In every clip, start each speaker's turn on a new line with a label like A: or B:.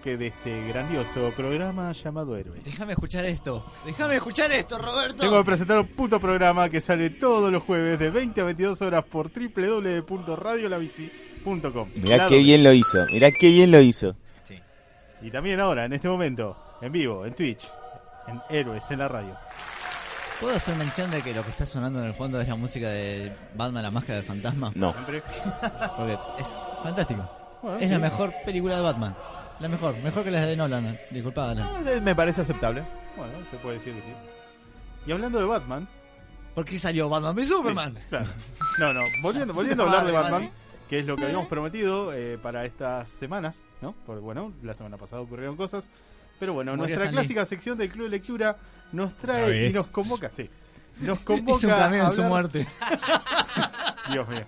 A: bloque de este grandioso programa llamado Héroes.
B: Déjame escuchar esto. Déjame escuchar esto, Roberto.
A: Tengo que presentar un puto programa que sale todos los jueves de 20 a 22 horas por www.radiolabici.com.
C: Mirá
A: La
C: qué bien lo hizo, mirá qué bien lo hizo.
A: Y también ahora, en este momento, en vivo, en Twitch, en Héroes, en la radio.
B: ¿Puedo hacer mención de que lo que está sonando en el fondo es la música de Batman, la máscara del fantasma?
C: No.
A: Siempre.
B: Porque es fantástico.
A: Bueno,
B: es
A: sí.
B: la mejor película de Batman. La mejor, mejor que las de Nolan. Disculpa, Alan.
D: No, eh, Me parece aceptable.
A: Bueno, se puede decir que sí. Y hablando de Batman.
B: ¿Por qué salió Batman v Superman?
A: Sí, claro. No, no, volviendo, volviendo a hablar de Batman, que es lo que habíamos prometido eh, para estas semanas, ¿no? Porque bueno, la semana pasada ocurrieron cosas. Pero bueno,
B: Murió
A: nuestra clásica sección del Club de Lectura nos trae y nos convoca, sí. Nos convoca
B: Hizo un
A: a
B: en su muerte.
A: Dios mío.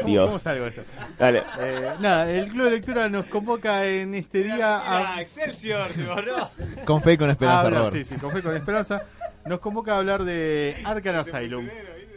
A: ¿Cómo,
C: Dios.
A: ¿Cómo salgo esto?
C: Dale.
A: Eh, nada, el Club de Lectura nos convoca en este día a...
E: Excelsior,
D: Con fe y con esperanza,
A: a hablar,
D: Robert.
A: sí, sí, con fe y con esperanza. Nos convoca a hablar de Arkham Asylum,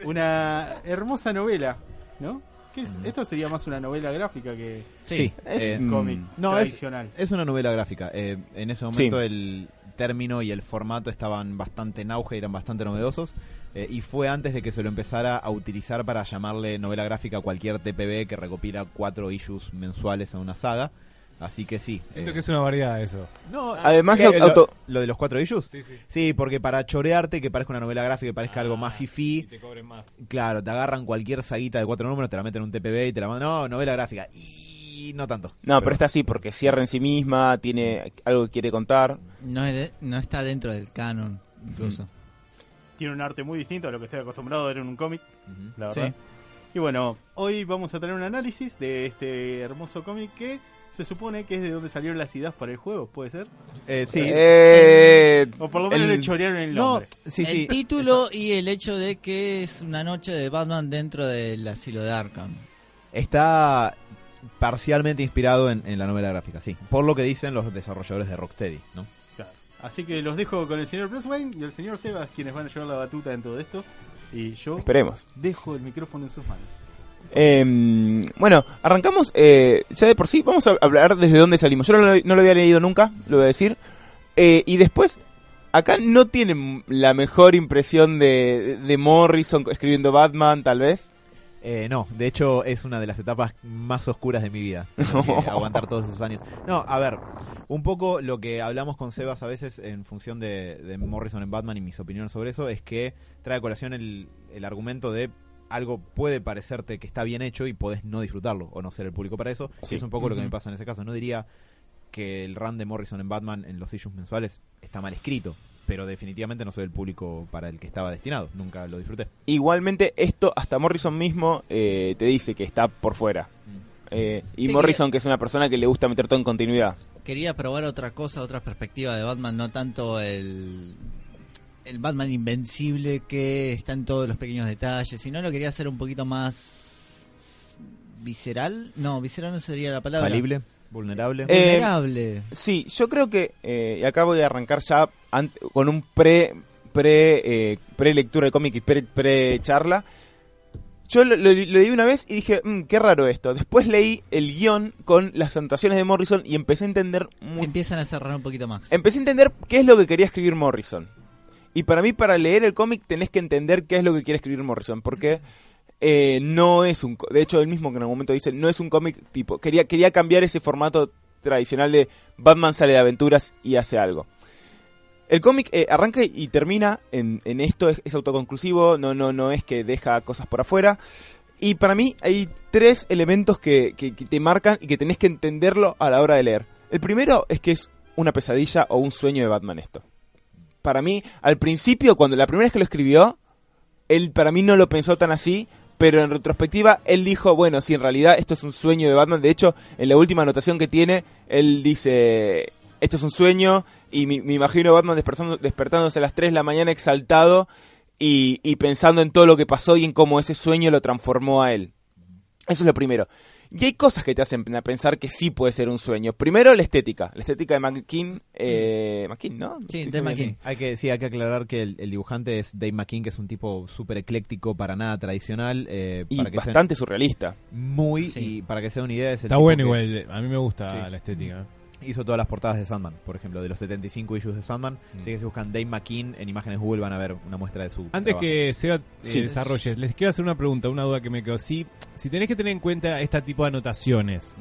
A: una hermosa novela, ¿no? ¿Qué es? Esto sería más una novela gráfica que
D: Sí,
C: Es
D: eh,
C: un-
A: cómic
D: no, es-
A: tradicional.
D: Es una novela gráfica. Eh, en ese momento
C: Sí.
D: el término y el formato estaban bastante en auge, eran bastante novedosos. Eh, y fue antes de que se lo empezara a utilizar para llamarle novela gráfica a cualquier TPB que recopila cuatro issues mensuales en una saga. Así que sí.
E: Siento
D: eh,
E: que es una variedad eso.
D: no,
C: Además,
D: ¿qué?
C: auto-
D: lo, lo de los cuatro issues?
E: Sí, sí.
D: Sí, porque para chorearte, que parezca una novela gráfica, que parezca algo más
E: Y
D: fifí,
E: te cobren más.
D: claro, te agarran cualquier saguita de cuatro números, te la meten en un TPB y te la mandan. No, novela gráfica. Y no tanto.
C: No, pero está así porque cierra en sí misma, tiene algo que quiere contar.
B: No, es de- no está dentro del canon, incluso.
A: Tiene un arte muy distinto a lo que estoy acostumbrado a ver en un cómic, la verdad.
B: Sí.
A: Y bueno, hoy vamos a tener un análisis de este hermoso cómic que se supone que es de donde salieron las ideas para el juego, ¿puede ser?
D: Eh, sí.
C: Eh,
A: O por lo menos
C: el-
A: le chorearon el
D: no,
A: nombre.
D: sí,
B: el
D: sí.
B: título y el hecho de que es una noche de Batman dentro del asilo de Arkham.
D: Está parcialmente inspirado en, en la novela gráfica, sí. Por lo que dicen los desarrolladores de Rocksteady, ¿no?
A: Así que los dejo con el señor Bruce Wayne y el señor Sebas, quienes van a llevar la batuta en todo esto. Y yo
C: Esperemos.
A: dejo el micrófono en sus manos.
C: Eh, bueno, arrancamos eh, ya de por sí. Vamos a hablar desde dónde salimos. Yo no lo, no lo había leído nunca, lo voy a decir. Eh, y después, acá no tienen la mejor impresión de, de Morrison escribiendo Batman, tal vez.
D: Eh, no, de hecho es una de las etapas más oscuras de mi vida. Aguantar todos esos años. No, a ver, un poco lo que hablamos con Sebas a veces en función de, de Morrison en Batman y mis opiniones sobre eso es que trae a colación el, el argumento de algo puede parecerte que está bien hecho y podés no disfrutarlo o no ser el público para eso.
C: Sí.
D: Y es un poco lo que me pasa en ese caso. No diría que el run de Morrison en Batman en los issues mensuales está mal escrito, pero definitivamente no soy el público para el que estaba destinado. Nunca lo disfruté.
C: Igualmente, esto hasta Morrison mismo eh, te dice que está por fuera. Eh, y
B: Sí,
C: Morrison, que es una persona que le gusta meter todo en continuidad.
B: Quería probar otra cosa, otra perspectiva de Batman, no tanto el, el Batman invencible que está en todos los pequeños detalles, sino lo quería hacer un poquito más visceral. No, visceral no sería la palabra.
D: Falible, vulnerable.
C: Eh,
B: Vulnerable.
C: Sí, yo creo que, eh, y acá voy a arrancar ya con un pre, pre, eh, pre lectura de cómic y pre, pre charla. Yo lo, lo- lo leí una vez y dije, "Mm, qué raro esto. Después leí el guion con las anotaciones de Morrison y empecé a entender mu-
B: Empiezan a cerrar un poquito más.
C: empecé a entender qué es lo que quería escribir Morrison. Y para mí, para leer el cómic, tenés que entender qué es lo que quiere escribir Morrison. Porque eh, no es un. De hecho, él mismo que en algún momento dice, no es un cómic tipo. Quería, quería cambiar ese formato tradicional de Batman sale de aventuras y hace algo. El cómic eh, arranca y termina en, en esto, es, autoconclusivo, no, no, no es que deja cosas por afuera. Y para mí hay tres elementos que, que- que te marcan y que tenés que entenderlo a la hora de leer. El primero es que es una pesadilla o un sueño de Batman esto. Para mí, al principio, cuando la primera vez que lo escribió, él para mí no lo pensó tan así, pero en retrospectiva él dijo, bueno, si en realidad esto es un sueño de Batman, de hecho, en la última anotación que tiene, él dice, esto es un sueño, y me, me imagino a Batman despertando- despertándose a las 3 de la mañana exaltado y, y pensando en todo lo que pasó y en cómo ese sueño lo transformó a él. Eso es lo primero. Y hay cosas que te hacen a pensar que sí puede ser un sueño. Primero, la estética. La estética de McKean. Eh, McKean, ¿no?
B: Sí,
C: diciendo
B: McKean.
D: Hay que, sí, hay que aclarar que el, el dibujante es Dave McKean, que es un tipo súper ecléctico, para nada tradicional. eh,
C: Y
D: para que sea
C: bastante surrealista.
D: muy,
B: Sí.
D: y para que sea una idea, es el
E: Está
D: tipo
E: bueno
D: que
E: igual, a mí me gusta
D: Sí.
E: la estética.
D: Hizo todas las portadas de Sandman, por ejemplo, de los 75 issues de Sandman.
E: Mm.
D: Así que si buscan Dave McKean en imágenes Google van a ver una muestra de su
E: Antes
D: trabajo.
E: que Seba eh,
C: Sí.
E: desarrolle, les quiero hacer una pregunta, una duda que me quedó. Si, si tenés que tener en cuenta este tipo de anotaciones.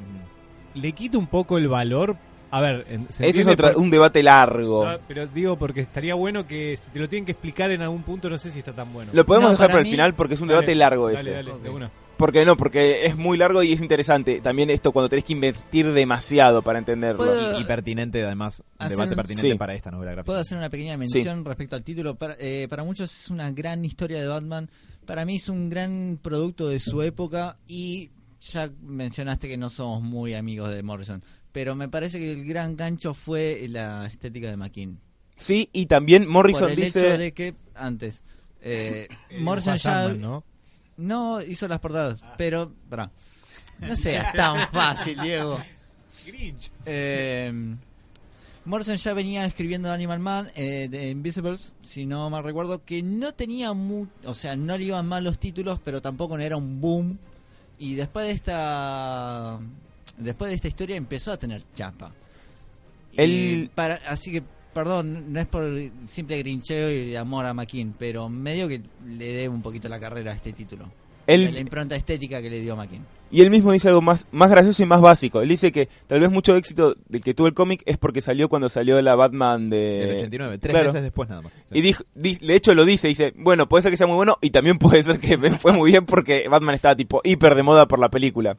E: ¿le quita un poco el valor? A ver, en- se
C: Ese es otra-
E: por-
C: un debate largo.
E: No, pero digo porque estaría bueno que si te lo tienen que explicar en algún punto, no sé si está tan bueno.
C: Lo podemos
B: No,
C: dejar
B: para
C: para el
B: mí-
C: final porque es un
E: Dale,
C: debate largo
E: dale,
C: ese.
E: dale, de
B: Ok.
E: una.
C: Porque no, porque es muy largo y es interesante. También esto cuando tenés que invertir demasiado para entenderlo.
B: ¿Puedo-
D: Y, y pertinente, además, un debate
B: un-
D: pertinente
C: Sí.
D: para esta novela gráfica.
B: Puedo hacer una pequeña mención respecto al título. Para, eh, para muchos es una gran historia de Batman. Para mí es un gran producto de su época y ya mencionaste que no somos muy amigos de Morrison. Pero me parece que el gran gancho fue la estética de McKean.
C: Sí, y también Morrison
B: Por el
C: dice...
B: hecho de que antes eh, Morrison
E: Dibuja
B: ya
E: Sandman, ¿no?
B: No hizo las portadas, pero pará. no seas tan fácil, Diego. Eh, Morrison ya venía escribiendo Animal Man eh, de Invisibles, si no mal recuerdo, que no tenía mu o sea, no le iban mal los títulos, pero tampoco no era un boom. Y después de esta después de esta historia empezó a tener chapa. Para, así que, perdón, no es por simple grincheo y amor a McKean, pero medio que le debo un poquito la carrera a este título. La impronta estética que le dio McKean.
C: Y él mismo dice algo más, más gracioso y más básico. Él dice que tal vez mucho éxito del que tuvo el cómic es porque salió cuando salió la Batman de...
D: Del 89, tres
C: claro.
D: meses después nada más. Sí.
C: Y dijo, di- de hecho lo dice, dice, bueno, puede ser que sea muy bueno y también puede ser que me fue muy bien porque Batman estaba tipo hiper de moda por la película.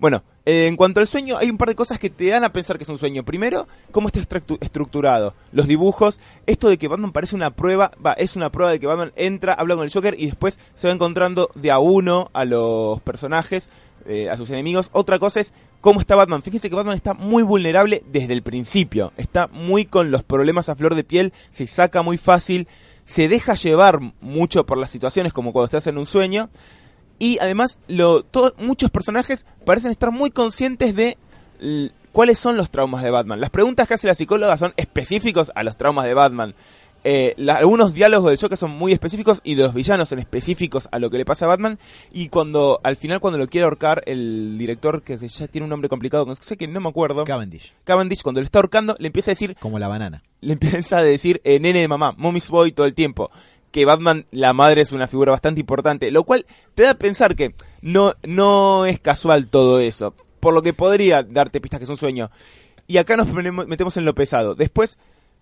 C: Bueno, eh, en cuanto al sueño, hay un par de cosas que te dan a pensar que es un sueño. Primero, cómo está estructu- estructurado. Los dibujos, esto de que Batman parece una prueba, va, es una prueba de que Batman entra, habla con el Joker y después se va encontrando de a uno a los personajes, eh, a sus enemigos. Otra cosa es cómo está Batman. Fíjense que Batman está muy vulnerable desde el principio. Está muy con los problemas a flor de piel, se saca muy fácil, se deja llevar mucho por las situaciones como cuando estás en un sueño. Y además, lo, to- muchos personajes parecen estar muy conscientes de cuáles son los traumas de Batman. Las preguntas que hace la psicóloga son específicos a los traumas de Batman. Eh, la- algunos diálogos del Joker son muy específicos y de los villanos son específicos a lo que le pasa a Batman. Y cuando al final, cuando lo quiere ahorcar, el director, que ya tiene un nombre complicado, que sé que no me acuerdo,
D: Cavendish,
C: Cavendish, cuando lo está ahorcando, le empieza a decir
D: como la banana.
C: le empieza a decir eh, nene de mamá, mommy's boy todo el tiempo. Que Batman, la madre, es una figura bastante importante. Lo cual te da a pensar que no, no es casual todo eso. Por lo que podría darte pistas que es un sueño. Y acá nos metemos en lo pesado. Después,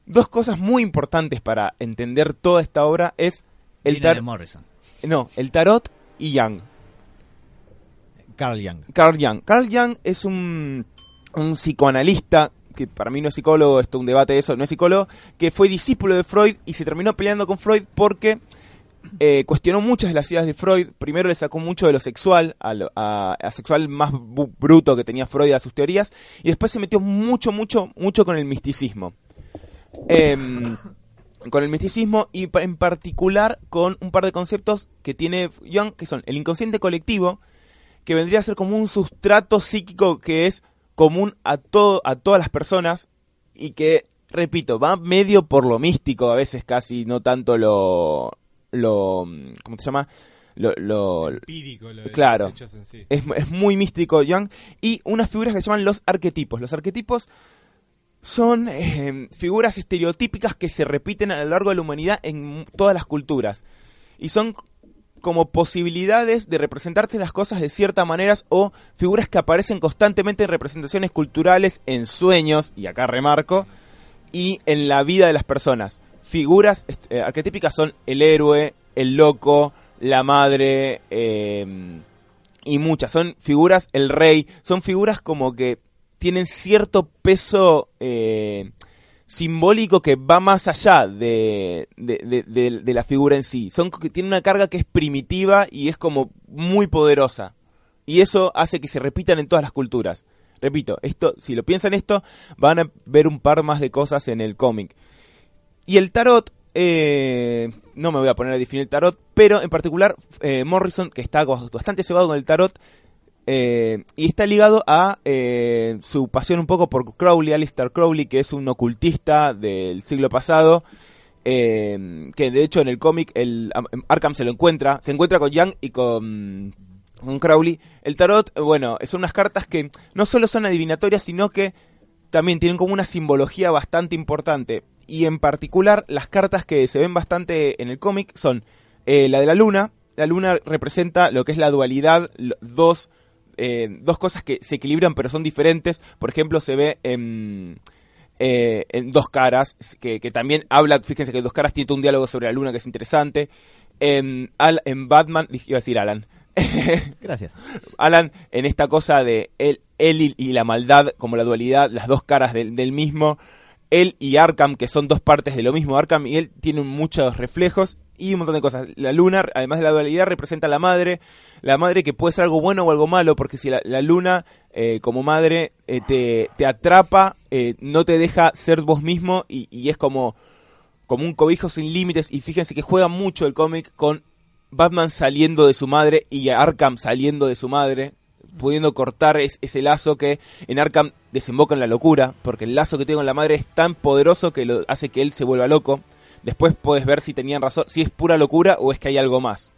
C: dos cosas muy importantes para entender toda esta obra es el,
B: Vino de
C: tar
B: Morrison.
C: no, el tarot y Young.
D: Carl Young.
C: Carl Jung. Carl Jung es un, un psicoanalista, que para mí no es psicólogo, esto es un debate de eso, no es psicólogo, que fue discípulo de Freud y se terminó peleando con Freud porque eh, cuestionó muchas de las ideas de Freud. Primero le sacó mucho de lo sexual, a, lo- sexual más bruto que tenía Freud a sus teorías, y después se metió mucho, mucho, mucho con el misticismo. Em, con el misticismo y en particular con un par de conceptos que tiene Jung, que son el inconsciente colectivo, que vendría a ser como un sustrato psíquico que es común a todo a todas las personas y que repito va medio por lo místico a veces casi no tanto lo lo cómo se llama lo, lo-
E: Empírico, lo de
C: Claro.
E: los hechos en sí.
C: es, es muy místico Young y unas figuras que se llaman los arquetipos los arquetipos son eh, figuras estereotípicas que se repiten a lo largo de la humanidad en todas las culturas y son como posibilidades de representarse las cosas de ciertas maneras o figuras que aparecen constantemente en representaciones culturales, en sueños, y acá remarco, y en la vida de las personas. Figuras eh, arquetípicas son el héroe, el loco, la madre, eh, y muchas. Son figuras, el rey, son figuras como que tienen cierto peso eh, simbólico que va más allá de, de, de- de- la figura en sí. Son que tienen una carga que es primitiva y es como muy poderosa. Y eso hace que se repitan en todas las culturas. Repito, esto, si lo piensan esto, van a ver un par más de cosas en el cómic. Y el tarot, eh, no me voy a poner a definir el tarot, pero en particular eh, Morrison, que está bastante cebado con el tarot, eh, y está ligado a eh, su pasión un poco por Crowley, Alistair Crowley, que es un ocultista del siglo pasado, eh, que de hecho en el cómic el Am- Arkham se lo encuentra, se encuentra con Young y con, con Crowley. El tarot, bueno, son unas cartas que no solo son adivinatorias, sino que también tienen como una simbología bastante importante. Y en particular, las cartas que se ven bastante en el cómic son la de la luna. La luna representa lo que es la dualidad, dos, eh, dos cosas que se equilibran pero son diferentes. Por ejemplo, se ve en, eh, en Dos Caras, que, que también habla, fíjense que Dos Caras tiene un diálogo sobre la luna que es interesante. En, Al- en Batman, iba a decir Alan,
D: Gracias.
C: Alan en esta cosa de él, él y, y la maldad como la dualidad, las dos caras del, del mismo, él y Arkham que son dos partes de lo mismo, Arkham y él tienen muchos reflejos y un montón de cosas. La luna, además de la dualidad, representa a la madre, la madre que puede ser algo bueno o algo malo, porque si la, luna eh, como madre eh, te, te atrapa, eh, no te deja ser vos mismo y, y es como, como un cobijo sin límites y fíjense que juega mucho el cómic con Batman saliendo de su madre y Arkham saliendo de su madre, pudiendo cortar es- ese lazo que en Arkham desemboca en la locura, porque el lazo que tiene con la madre es tan poderoso que lo hace que él se vuelva loco. Después puedes ver si tenían razón, si es pura locura o es que hay algo más.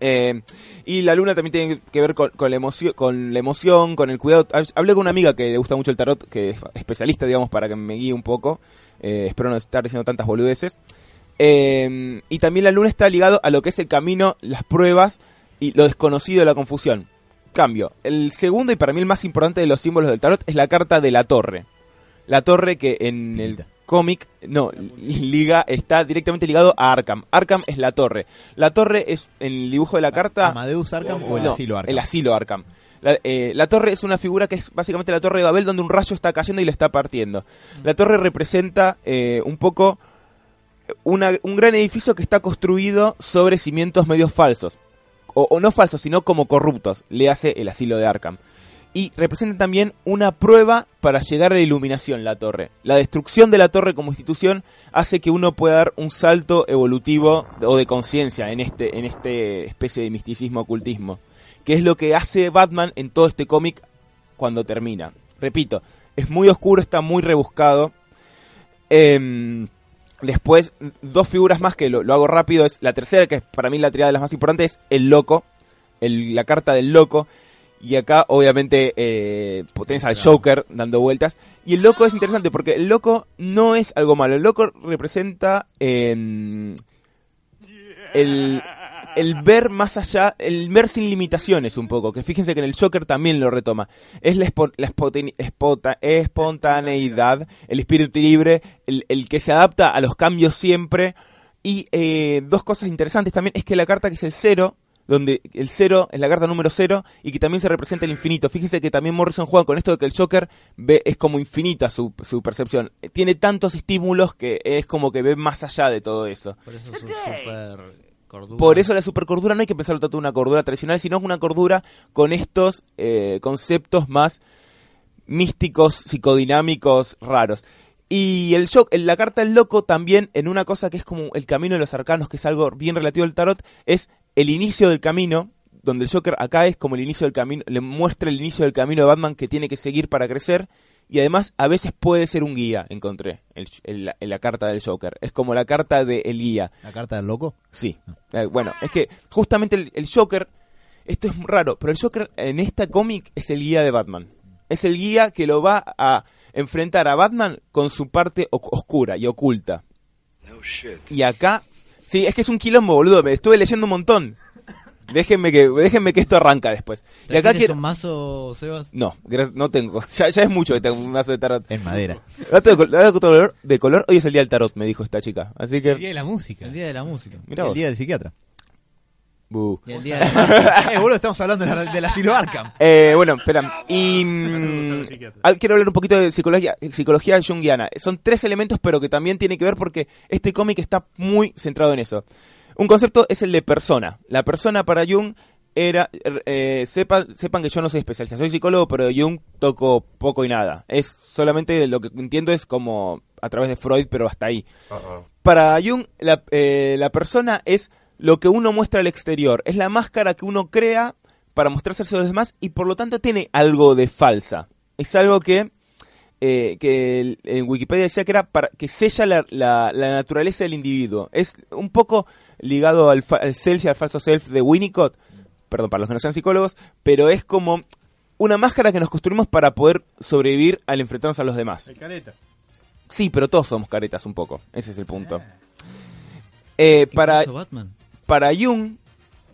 C: Eh, y la luna también tiene que ver con, la emoción, con la emoción, con el cuidado. Hab- Hablé con una amiga que le gusta mucho el tarot, que es especialista, digamos, para que me guíe un poco. Eh, espero no estar diciendo tantas boludeces. Eh, y también la luna está ligado a lo que es el camino, las pruebas y lo desconocido de la confusión. Cambio. El segundo y para mí el más importante de los símbolos del tarot es la carta de la torre. La torre que en el cómic, no, liga, está directamente ligado a Arkham. Arkham es la torre. La torre es, en el dibujo de la carta...
D: ¿Amadeus Arkham o el
C: No,
D: asilo Arkham?
C: El asilo Arkham. La, eh, la torre es una figura que es básicamente la torre de Babel donde un rayo está cayendo y le está partiendo. La torre representa eh, un poco una- un gran edificio que está construido sobre cimientos medios falsos. O, o no falsos, sino como corruptos. Le hace el asilo de Arkham. Y representa también una prueba para llegar a la iluminación, la torre. La destrucción de la torre como institución hace que uno pueda dar un salto evolutivo o de conciencia en este, en este especie de misticismo ocultismo. Que es lo que hace Batman en todo este cómic cuando termina. Repito, es muy oscuro, está muy rebuscado. Em, después, dos figuras más que lo, lo hago rápido. Es la tercera, que es para mí la triada de las más importantes, es el loco. la carta del loco. Y acá, obviamente, eh, tenés al Joker dando vueltas. Y el loco es interesante porque el loco no es algo malo. El loco representa em, el, el ver más allá, el ver sin limitaciones un poco. Que fíjense que en el Joker también lo retoma. Es la, espo- la espota- espontaneidad, el espíritu libre, el, el que se adapta a los cambios siempre. Y eh, dos cosas interesantes también es que la carta que es el cero, donde el cero es la carta número cero y que también se representa el infinito. Fíjense que también Morrison juega con esto de que el Joker ve, es como infinita su, su percepción. Eh, Tiene tantos estímulos que es como que ve más allá de todo eso.
B: Por eso su super cordura.
C: Por eso la supercordura no hay que pensarlo tanto una cordura tradicional, sino una cordura con estos eh, conceptos más místicos, psicodinámicos, raros. Y el shock, en la carta del loco también, en una cosa que es como el camino de los arcanos, que es algo bien relativo al tarot, es el inicio del camino, donde el Joker acá es como el inicio del camino, le muestra el inicio del camino de Batman que tiene que seguir para crecer. Y además, a veces puede ser un guía, encontré, el- en la- carta del Joker. Es como la carta del guía.
D: ¿La carta del loco?
C: Sí. Eh, bueno, es que justamente el, el Joker, esto es raro, pero el Joker en esta cómic es el guía de Batman. Es el guía que lo va a enfrentar a Batman con su parte o- oscura y oculta. Y acá, sí, es que es un quilombo, boludo, me estuve leyendo un montón. Déjenme que, déjenme que esto arranca después. Y acá
B: ¿Trajiste
C: quiero...
B: un mazo, Sebas?
C: No, no tengo. Ya, ya es mucho que tengo un mazo de tarot.
D: En madera.
C: Dato de, col- dato de color, de color, hoy es el día del tarot, me dijo esta chica. Así
E: El día
C: que,
E: de la música.
B: El día de la música.
D: el
C: vos.
D: día del psiquiatra.
C: Bu.
B: Y el día de la...
D: eh, boludo, estamos hablando de la- del asilo Arkham.
C: Eh, bueno, espera. Y mm, quiero hablar un poquito de psicología, psicología junguiana. Son tres elementos, pero que también tiene que ver porque este cómic está muy centrado en eso. Un concepto es el de persona. La persona para Jung era, eh, sepa- sepan que yo no soy especialista, soy psicólogo, pero de Jung toco poco y nada. Es solamente lo que entiendo es como a través de Freud, pero hasta ahí. Para Jung, la, eh, la persona es lo que uno muestra al exterior, es la máscara que uno crea para mostrarse a los demás y por lo tanto tiene algo de falsa. Es algo que, eh, que el- en Wikipedia decía que era para que sella la, la- la naturaleza del individuo. Es un poco ligado al, fa- al self y al falso self de Winnicott, perdón, para los que no sean psicólogos, pero es como una máscara que nos construimos para poder sobrevivir al enfrentarnos a los demás.
A: El careta.
C: Sí, pero todos somos caretas un poco. Ese es el punto. Eh, para,
B: Incluso Batman.
C: Para Jung,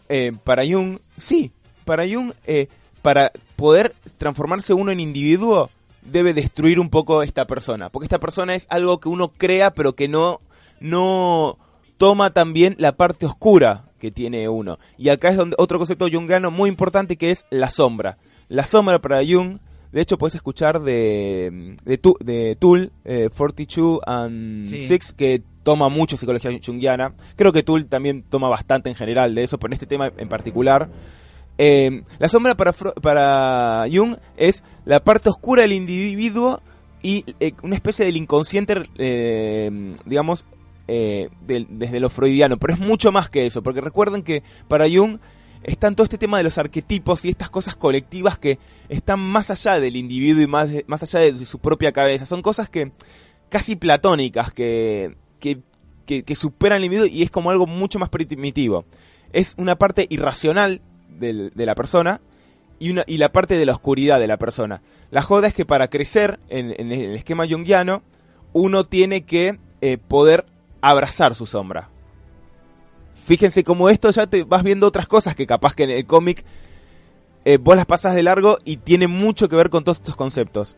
C: eh, para Jung, sí, para Jung, eh, para poder transformarse uno en individuo, debe destruir un poco esta persona. Porque esta persona es algo que uno crea, pero que no, no toma también la parte oscura que tiene uno. Y acá es donde otro concepto jungiano muy importante que es la sombra. La sombra para Jung, de hecho puedes escuchar de, de, de Tool, eh, 42 and
B: Sí.
C: 6, que toma mucho psicología junguiana. Creo que Tool también toma bastante en general de eso, pero en este tema en particular. Eh, la sombra para, para Jung es la parte oscura del individuo y eh, una especie del inconsciente, eh, digamos, desde lo freudiano. Pero es mucho más que eso, porque recuerden que para Jung están todo este tema de los arquetipos y estas cosas colectivas que están más allá del individuo y más, más allá de su propia cabeza. Son cosas que casi platónicas, que, que, que, superan el individuo y es como algo mucho más primitivo. Es una parte irracional de la persona y, una, la parte de la oscuridad de la persona. La joda es que para crecer en, en el esquema junguiano, uno tiene que eh, poder abrazar su sombra. Fíjense cómo esto ya te vas viendo otras cosas que capaz que en el cómic eh, vos las pasas de largo y tiene mucho que ver con todos estos conceptos.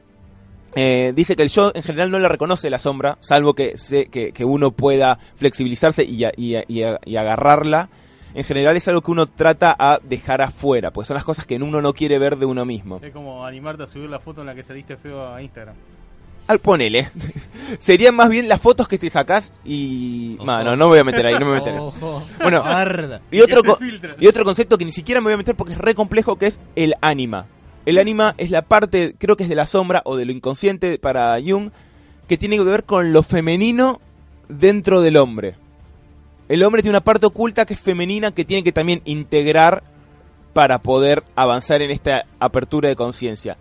C: Eh, dice que el yo en general no le reconoce la sombra, salvo que, se, que, que uno pueda flexibilizarse y, a- y a- y a- y agarrarla. En general es algo que uno trata a dejar afuera, pues son las cosas que uno no quiere ver de uno mismo.
A: Es como animarte a subir la foto en la que saliste feo a Instagram.
C: Al ponele. Serían más bien las fotos que te sacás y...
B: Ojo.
C: Mano, no me voy a meter ahí, no me voy a meter.
B: Ojo.
C: Bueno. Y otro, y otro concepto que ni siquiera me voy a meter porque es re complejo, que es el ánima. El ánima es la parte, creo que es de la sombra o de lo inconsciente para Jung, que tiene que ver con lo femenino dentro del hombre. El hombre tiene una parte oculta que es femenina que tiene que también integrar para poder avanzar en esta apertura de conciencia.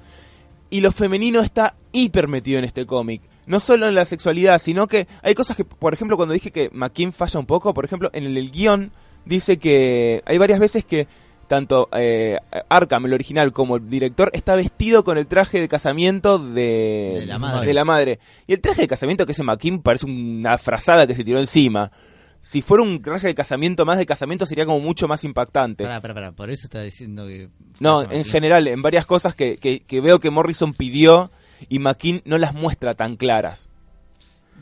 C: Y lo femenino está hiper metido en este cómic. No solo en la sexualidad, sino que hay cosas que, por ejemplo, cuando dije que McKean falla un poco, por ejemplo, en el, el guion dice que hay varias veces que tanto eh, Arkham, el original, como el director está vestido con el traje de casamiento de,
B: De la madre.
C: de la madre. Y el traje de casamiento que ese McKean parece una frazada que se tiró encima. Si fuera un traje de casamiento más de casamiento sería como mucho más impactante.
B: Pará, pará, pará. Por eso está diciendo que.
C: No, en general, en varias cosas que, que, que veo que Morrison pidió y McKean no las muestra tan claras.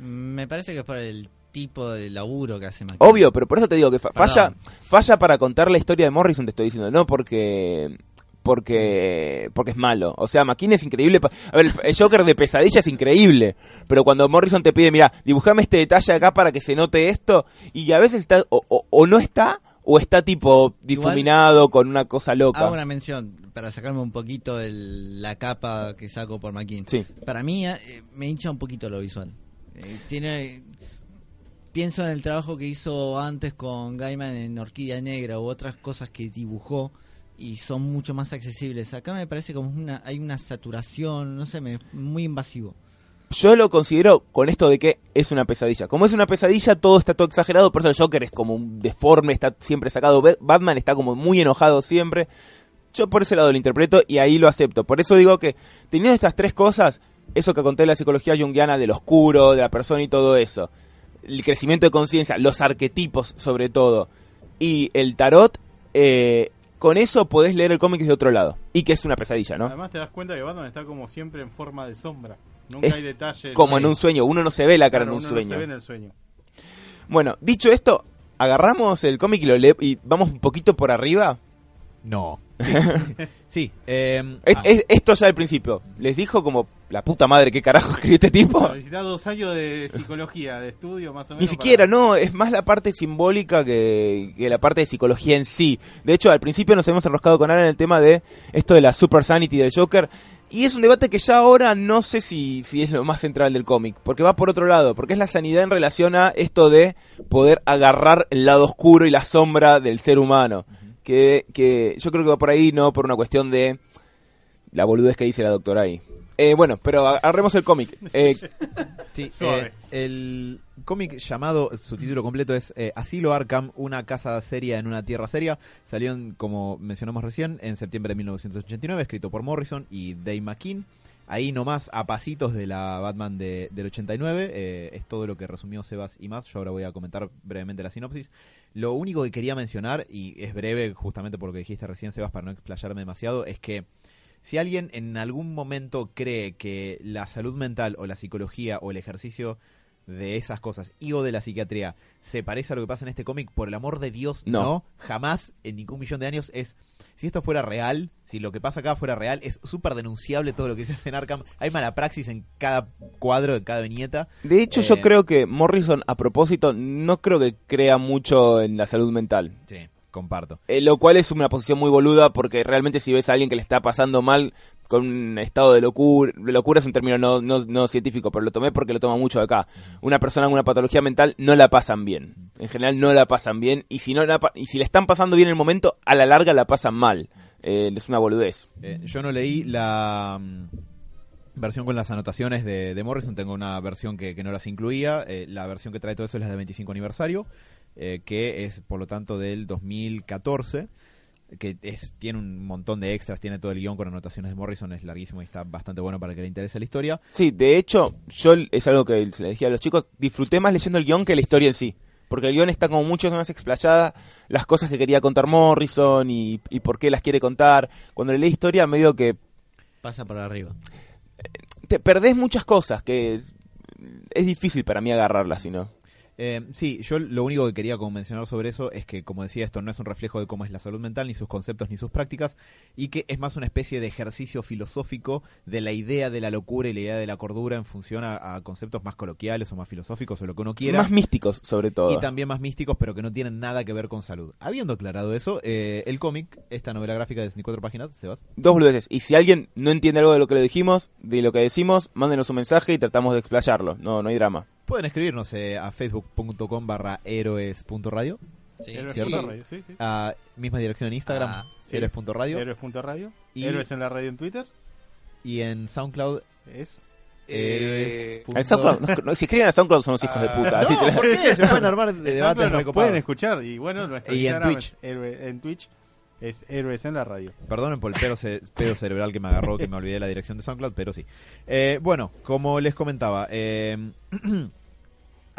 B: Me parece que es por el tipo de laburo que hace McKean.
C: Obvio, pero por eso te digo que fa-
B: Perdón.
C: falla, falla para contar la historia de Morrison, te estoy diciendo, no porque porque porque es malo. O sea, McKean es increíble. A ver, el- Joker de pesadilla es increíble, pero cuando Morrison te pide, mira, dibujame este detalle acá para que se note esto, y a veces está o, o- o no está o está tipo difuminado con una cosa loca.
B: Hago una mención para sacarme un poquito el- la capa que saco por McKean.
C: Sí.
B: Para mí eh, me hincha un poquito lo visual. Eh, tiene pienso en el trabajo que hizo antes con Gaiman en Orquídea Negra u otras cosas que dibujó y son mucho más accesibles. Acá me parece como una hay una saturación, no sé, me, muy invasivo.
C: Yo lo considero con esto de que es una pesadilla. Como es una pesadilla, todo está todo exagerado. Por eso el Joker es como un deforme, está siempre sacado. Ba- Batman está como muy enojado siempre. Yo por ese lado lo interpreto y ahí lo acepto. Por eso digo que teniendo estas tres cosas, eso que conté de la psicología junguiana, del oscuro, de la persona y todo eso, el crecimiento de conciencia, los arquetipos sobre todo, y el tarot, eh, con eso podés leer el cómic de otro lado. Y que es una pesadilla, ¿no?
A: Además te das cuenta que Batman está como siempre en forma de sombra. Nunca
C: Es
A: hay detalle.
C: Como en un sueño, uno no se ve la cara
A: Claro,
C: en un
A: uno no
C: sueño.
A: se ve en el sueño.
C: Bueno, dicho esto, agarramos el cómic y lo le y vamos un poquito por arriba.
D: No. Sí, Sí, eh,
C: Es-
D: ah,
C: es- esto ya al principio. Les dijo como la puta madre qué carajo escribió este tipo.
A: Necesitas dos años de psicología, de estudio más o menos.
C: Ni siquiera,
A: para-
C: no, es más la parte simbólica que, que la parte de psicología en sí. De hecho, al principio nos hemos enroscado con Alan en el tema de esto de la super sanity del Joker. Y es un debate que ya ahora no sé si, si es lo más central del cómic, porque va por otro lado, porque es la sanidad en relación a esto de poder agarrar el lado oscuro y la sombra del ser humano. Que, que yo creo que va por ahí, no por una cuestión de la boludez que dice la doctora ahí. Eh, bueno, pero agarremos el cómic. Eh,
D: Sí, eh, el cómic llamado, su título completo es eh, Asilo Arkham, una casa seria en una tierra seria. Salió, en, como mencionamos recién, en septiembre de 1989, escrito por Morrison y Dave McKean. Ahí nomás, a pasitos de la Batman de- del 89, eh, es todo lo que resumió Sebas y más. Yo ahora voy a comentar brevemente la sinopsis. Lo único que quería mencionar, y es breve justamente por lo que dijiste recién, Sebas, para no explayarme demasiado, es que si alguien en algún momento cree que la salud mental o la psicología o el ejercicio de esas cosas y o de la psiquiatría se parece a lo que pasa en este cómic, por el amor de Dios,
C: No.
D: no. jamás en ningún millón de años es... Si esto fuera real, si lo que pasa acá fuera real, es súper denunciable todo lo que se hace en Arkham. Hay mala praxis en cada cuadro, en cada viñeta.
C: de hecho, yo
D: Eh,
C: creo que Morrison, a propósito, no creo que crea mucho en la salud mental.
D: Sí, comparto.
C: Eh, lo cual es una posición muy boluda porque realmente si ves a alguien que le está pasando mal con un estado de locura, locura es un término no, no, no científico, pero lo tomé porque lo toma mucho de acá. Una persona con una patología mental no la pasan bien. En general no la pasan bien y si no la, y si le están pasando bien en el momento, a la larga la pasan mal. Eh, es una boludez.
D: Eh, yo no leí la mm, versión con las anotaciones de, de Morrison, tengo una versión que, que no las incluía. Eh, la versión que trae todo eso es la de 25 aniversario, eh, que es por lo tanto del 2014 que es, tiene un montón de extras, tiene todo el guion con anotaciones de Morrison, es larguísimo y está bastante bueno para el que le interese la historia.
C: Sí, de hecho, yo es algo que se le dije a los chicos, disfruté más leyendo el guion que la historia en sí. Porque el guion está como mucho más explayada, las cosas que quería contar Morrison y, y por qué las quiere contar. Cuando leí historia, medio que
B: Pasa por arriba.
C: te perdés muchas cosas que es, es difícil para mí agarrarlas, si no.
D: Eh, sí, yo lo único que quería como mencionar sobre eso es que, como decía, esto no es un reflejo de cómo es la salud mental, ni sus conceptos, ni sus prácticas, y que es más una especie de ejercicio filosófico de la idea de la locura y la idea de la cordura en función a, a conceptos más coloquiales o más filosóficos o lo que uno quiera.
C: Más místicos, sobre todo.
D: y también más místicos, pero que no tienen nada que ver con salud. Habiendo aclarado eso, eh, el cómic, esta novela gráfica de 64 páginas, Sebas,
C: Dos boludeces. Y si alguien no entiende algo de lo que le dijimos, de lo que decimos, mándenos un mensaje y tratamos de explayarlo. No, no hay drama.
D: Pueden escribirnos eh, a facebook.com barra héroes.radio,
B: Sí,
A: Héroes
C: ¿cierto?
A: punto radio, sí, sí.
D: a misma dirección en Instagram,
B: Ah,
A: sí.
D: héroes.radio,
A: Héroes.radio.
D: Y-
A: Héroes en la radio en Twitter.
D: y en SoundCloud
A: Es.
D: Héroes.
C: Al SoundCloud, no- no, si escriben a SoundCloud son los hijos de puta. así te la-
D: ¿por qué? Se pueden armar de
A: En
D: debates
A: nos pueden escuchar. Y bueno, nuestro
D: Y en Twitch.
A: es Héroe- en Twitch es Héroes en la radio.
D: Perdonen por el pedo, ce- pedo cerebral que me agarró, que me olvidé de la dirección de SoundCloud, pero sí. Eh, bueno, como les comentaba, eh,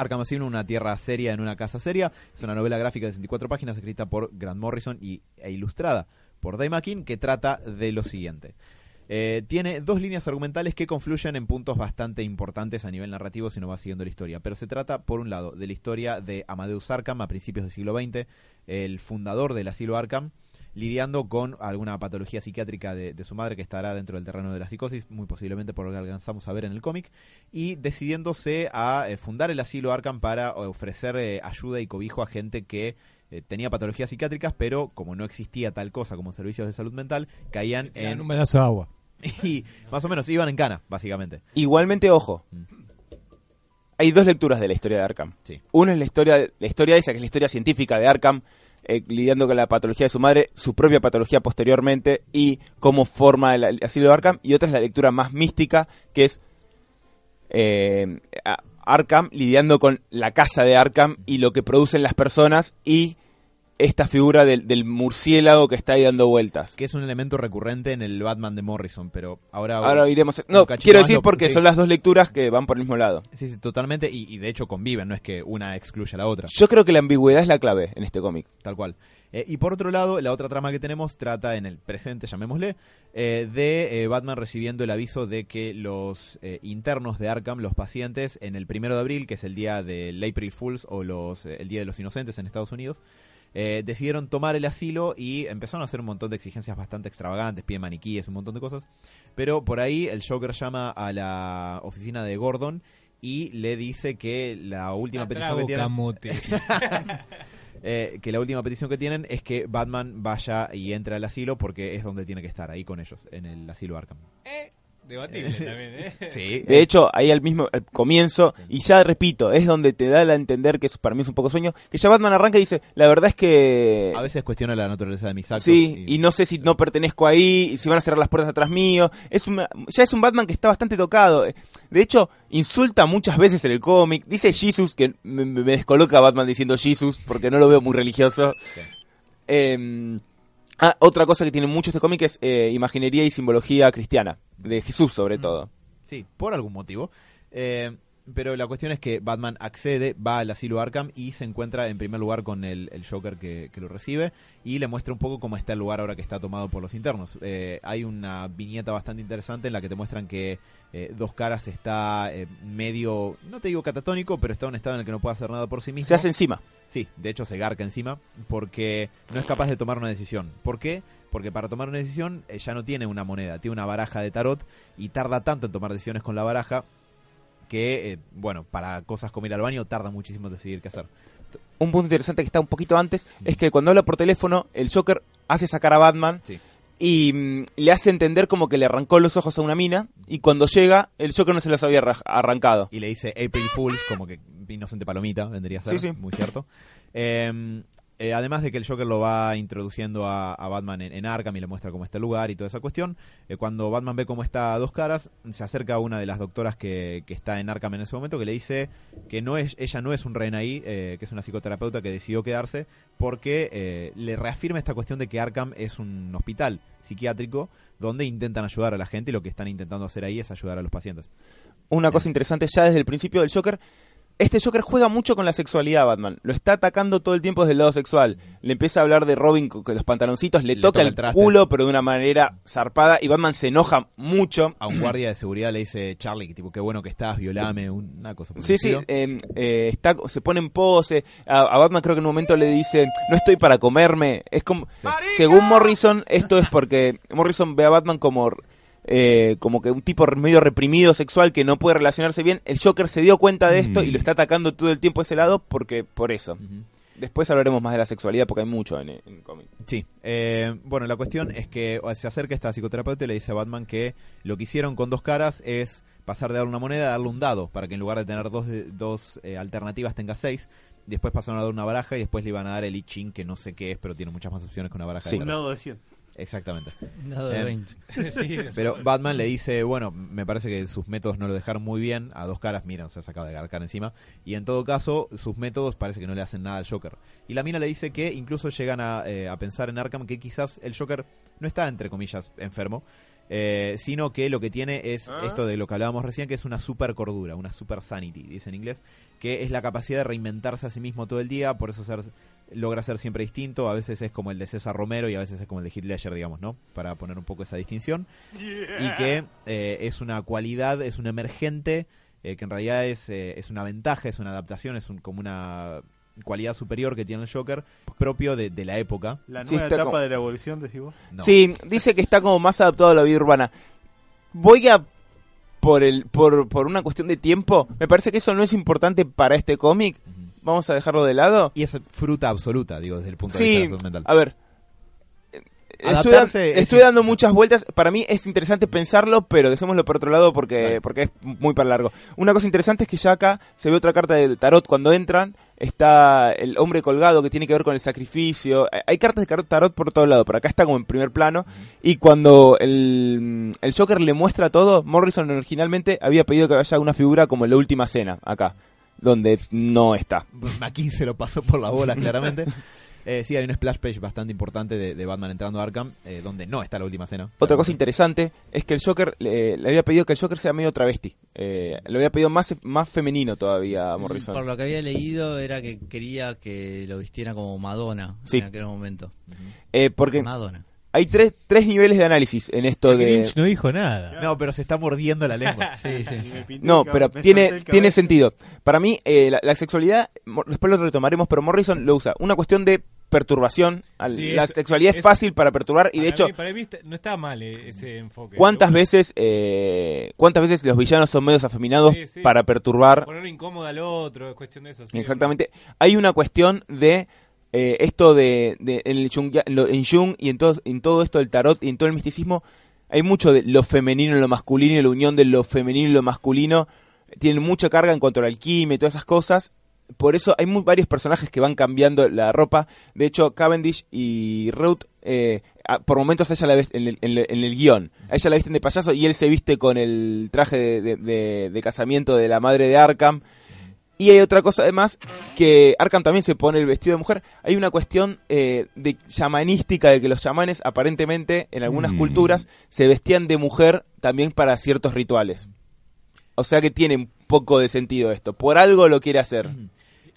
D: Arkham Asylum, una tierra seria en una casa seria, es una novela gráfica de 64 páginas escrita por Grant Morrison y, e ilustrada por Dave McKean, que trata de lo siguiente. Eh, tiene dos líneas argumentales que confluyen en puntos bastante importantes a nivel narrativo si no va siguiendo la historia. Pero se trata, por un lado, de la historia de Amadeus Arkham a principios del siglo XX, el fundador del asilo Arkham, lidiando con alguna patología psiquiátrica de, de su madre que estará dentro del terreno de la psicosis, muy posiblemente por lo que alcanzamos a ver en el cómic, y decidiéndose a eh, fundar el asilo Arkham para ofrecer eh, ayuda y cobijo a gente que eh, tenía patologías psiquiátricas, pero como no existía tal cosa como servicios de salud mental, caían
E: En
D: en...
E: un pedazo de agua.
D: y más o menos iban en cana, básicamente.
C: Igualmente, ojo.
D: Mm.
C: Hay dos lecturas de la historia de Arkham.
D: Sí.
C: Una es la historia, la historia esa, que es la historia científica de Arkham, eh, lidiando con la patología de su madre, su propia patología posteriormente y cómo forma el, asilo de Arkham. Y otra es la lectura más mística, que es eh, Arkham lidiando con la casa de Arkham y lo que producen las personas y esta figura del, del murciélago que está ahí dando vueltas.
D: Que es un elemento recurrente en el Batman de Morrison, pero ahora...
C: Ahora iremos. No, quiero decir porque
D: sí.
C: son las dos lecturas que van por el mismo lado.
D: Sí, sí, totalmente, y, y de hecho conviven, no es que una excluya a la otra.
C: Yo creo que la ambigüedad es la clave en este cómic.
D: Tal cual. Eh, y por otro lado, la otra trama que tenemos trata en el presente, llamémosle, eh, de eh, Batman recibiendo el aviso de que los internos de Arkham, los pacientes, en el primero de abril, que es el día del April Fools o los, el Día de los Inocentes en Estados Unidos, eh, decidieron tomar el asilo y empezaron a hacer un montón de exigencias bastante extravagantes, piden maniquíes, un montón de cosas. Pero por ahí el Joker llama a la oficina de Gordon y le dice que la última petición que tienen...
E: camote.
D: Eh, que la última petición que tienen es que Batman vaya y entre al asilo porque es donde tiene que estar, ahí con ellos, en el asilo Arkham.
E: Debatible también, ¿eh?
D: Sí,
C: De hecho, ahí al mismo al comienzo, y ya repito, es donde te da a entender que es- para mí es un poco sueño, que ya Batman arranca y dice, la verdad es que...
D: a veces cuestiona la naturaleza de mis actos.
C: Sí, y no sé si no pertenezco ahí, si van a cerrar las puertas atrás mío. Es una- ya es un Batman que está bastante tocado. De hecho, insulta muchas veces en el cómic. Dice Jesus, que me, me descoloca Batman diciendo Jesus, porque no lo veo muy religioso. Eh, ah, otra cosa que tiene mucho este cómic es eh, imaginería y simbología cristiana, de Jesús sobre todo.
D: Sí, por algún motivo. Eh, pero la cuestión es que Batman accede, va al asilo Arkham y se encuentra en primer lugar con el, el Joker que, que lo recibe y le muestra un poco cómo está el lugar ahora que está tomado por los internos. Eh, hay una viñeta bastante interesante en la que te muestran que eh, Dos Caras está eh, medio, no te digo catatónico, pero está en un estado en el que no puede hacer nada por sí mismo.
C: Se hace encima.
D: Sí, de hecho se garca encima porque no es capaz de tomar una decisión. ¿Por qué? Porque para tomar una decisión eh, ya no tiene una moneda, tiene una baraja de tarot y tarda tanto en tomar decisiones con la baraja que, eh, bueno, para cosas como ir al baño tarda muchísimo en decidir qué hacer.
C: Un punto interesante que está un poquito antes es que cuando habla por teléfono, el Joker hace sacar a Batman
D: Sí.
C: Y mm, le hace entender como que le arrancó los ojos a una mina y cuando llega, el Joker no se los había arra- arrancado.
D: Y le dice April Fools, como que inocente palomita, vendría a ser,
C: Sí, sí.
D: muy cierto. Eh, eh, además de que el Joker lo va introduciendo a, a Batman en, en Arkham y le muestra cómo está el lugar y toda esa cuestión, eh, cuando Batman ve cómo está a dos caras, se acerca a una de las doctoras que, que está en Arkham en ese momento, que le dice que no es, ella no es un rehén ahí, eh, que es una psicoterapeuta que decidió quedarse, porque le reafirma esta cuestión de que Arkham es un hospital psiquiátrico donde intentan ayudar a la gente y lo que están intentando hacer ahí es ayudar a los pacientes.
C: Una cosa interesante ya desde el principio del Joker. Este Joker juega mucho con la sexualidad, Batman. Lo está atacando todo el tiempo desde el lado sexual. Le empieza a hablar de Robin con los pantaloncitos, le,
D: Le
C: toca
D: toca
C: el,
D: traste.
C: culo, pero de una manera zarpada. Y Batman se enoja mucho.
D: a un guardia de seguridad le dice Charlie que tipo qué bueno que estás violame una cosa por
C: Sí, sí,
D: estilo.
C: eh, eh, está, se pone en pose. A, a Batman creo que en un momento le dice, no estoy para comerme. Es como, según Morrison, esto es porque Morrison ve a Batman como, eh, como que un tipo medio reprimido sexual que no puede relacionarse bien. El Joker se dio cuenta de esto
E: Mm.
C: y lo está atacando todo el tiempo a ese lado porque por eso. Después hablaremos más de la sexualidad porque hay mucho en, en el cómic.
D: Sí. Eh, bueno, la cuestión es que se acerca esta psicoterapeuta y le dice a Batman que lo que hicieron con dos caras es pasar de darle una moneda a darle un dado, para que en lugar de tener dos, de- dos eh, alternativas tenga seis. Después pasaron a dar una baraja y después le iban a dar el I Ching, que no sé qué es, pero tiene muchas más opciones que una baraja
C: Sí.
D: de
A: Un dado de 100.
D: Exactamente.
B: Dado de
D: Eh,
B: 20.
E: Sí,
D: Pero Batman le dice, bueno, me parece que sus métodos no lo dejaron muy bien. A dos caras, mira, se acaba de garcar encima. Y en todo caso, sus métodos parece que no le hacen nada al Joker. Y la mina le dice que incluso llegan a, eh, a pensar en Arkham que quizás el Joker no está, entre comillas, enfermo. eh, sino que lo que tiene es esto de lo que hablábamos recién, que es una super cordura, una super sanity, dice en inglés, que es la capacidad de reinventarse a sí mismo todo el día, por eso ser, logra ser siempre distinto, a veces es como el de César Romero y a veces es como el de Heath Ledger, digamos, ¿no? Para poner un poco esa distinción y que eh, es una cualidad, es un emergente, eh, que en realidad es, eh, es una ventaja, es una adaptación, es un- como una cualidad superior que tiene el Joker propio de, de la época.
A: La nueva etapa
C: como-
A: de la evolución, decís vos.
D: No.
C: Sí, dice que está como más adaptado a la vida urbana. Voy a por el por, por una cuestión de tiempo, me parece que eso no es importante para este cómic. Vamos a dejarlo de lado.
D: Y es fruta absoluta, digo, desde el punto de vista de salud mental.
C: a ver. eh, Estoy,
D: es-
C: dando muchas vueltas. Para mí es interesante pensarlo, pero dejémoslo por otro lado porque, porque es muy para largo. Una cosa interesante es que ya acá se ve otra carta del tarot cuando entran. Está el hombre colgado que tiene que ver con el sacrificio. Hay- Hay cartas de tarot por todo lado, pero acá está como en primer plano. Y cuando el, el Joker le muestra todo, Morrison originalmente había pedido que haya una figura como en la última cena, acá, donde no está.
D: McKean se lo pasó por la bola, claramente. Eh, sí, hay un splash page bastante importante de, de Batman entrando a Arkham, eh, donde no está la última cena.
C: Otra cosa interesante es que el Joker le, le había pedido que el Joker sea medio travesti. Eh, le había pedido más, más femenino todavía a Morrison.
B: Por lo que había leído era que quería que lo vistiera como Madonna
C: Sí.
B: en aquel momento.
C: Eh, porque
B: Madonna.
C: Hay tres, tres niveles de análisis en esto de...
E: Grinch no dijo nada.
D: No, pero se está mordiendo la lengua.
B: Sí, sí.
A: Pinté
C: No, pero tiene, tiene sentido. Para mí, eh, la, la sexualidad, después lo retomaremos, pero Morrison lo usa. Una cuestión de perturbación. Al-
E: Sí,
C: la
E: es-
C: sexualidad es,
E: es-
C: fácil para perturbar y de hecho,
E: mí- para mí está- no está mal eh, ese enfoque.
C: ¿cuántas veces eh, cuántas veces los villanos son medios afeminados
E: Sí, sí.
C: para perturbar
E: Ponerlo incómodo al otro, es cuestión de eso. sí.
C: Exactamente. Hay una cuestión de eh, esto de, en, el Jung, en, y en todo, en todo esto del tarot y en todo el misticismo. hay mucho de lo femenino en lo masculino y la unión de lo femenino y lo masculino. Tienen mucha carga en cuanto a la alquimia y todas esas cosas. Por eso hay varios personajes que van cambiando la ropa. De hecho, Cavendish y Ruth, eh, por momentos ella la ves en el, en en el guion. Ella la visten de payaso y él se viste con el traje de- de- de casamiento de la madre de Arkham. Y hay otra cosa además, que Arkham también se pone el vestido de mujer. Hay una cuestión eh, de chamanística, de que los chamanes aparentemente en algunas
E: Mm.
C: culturas se vestían de mujer también para ciertos rituales. O sea que tiene un poco de sentido esto. Por algo lo quiere hacer.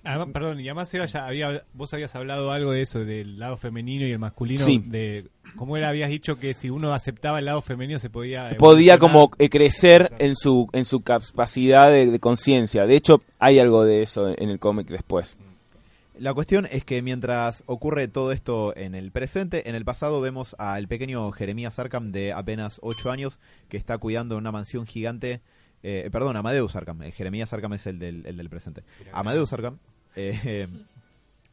E: Además, perdón, y además Seba, ya había, vos habías hablado algo de eso, del lado femenino y el masculino.
C: Sí.
E: De, ¿Cómo era? Habías dicho que si uno aceptaba el lado femenino se podía...
C: Podía como eh, crecer en su, en su capacidad de, de conciencia. De hecho, hay algo de eso en el cómic después.
D: La cuestión es que mientras ocurre todo esto en el presente, en el pasado vemos al pequeño Jeremías Arkham de apenas 8 años que está cuidando una mansión gigante. eh, perdón, Amadeus Arkham. eh, Jeremías Arkham es el del, el del presente. Amadeus Arkham eh,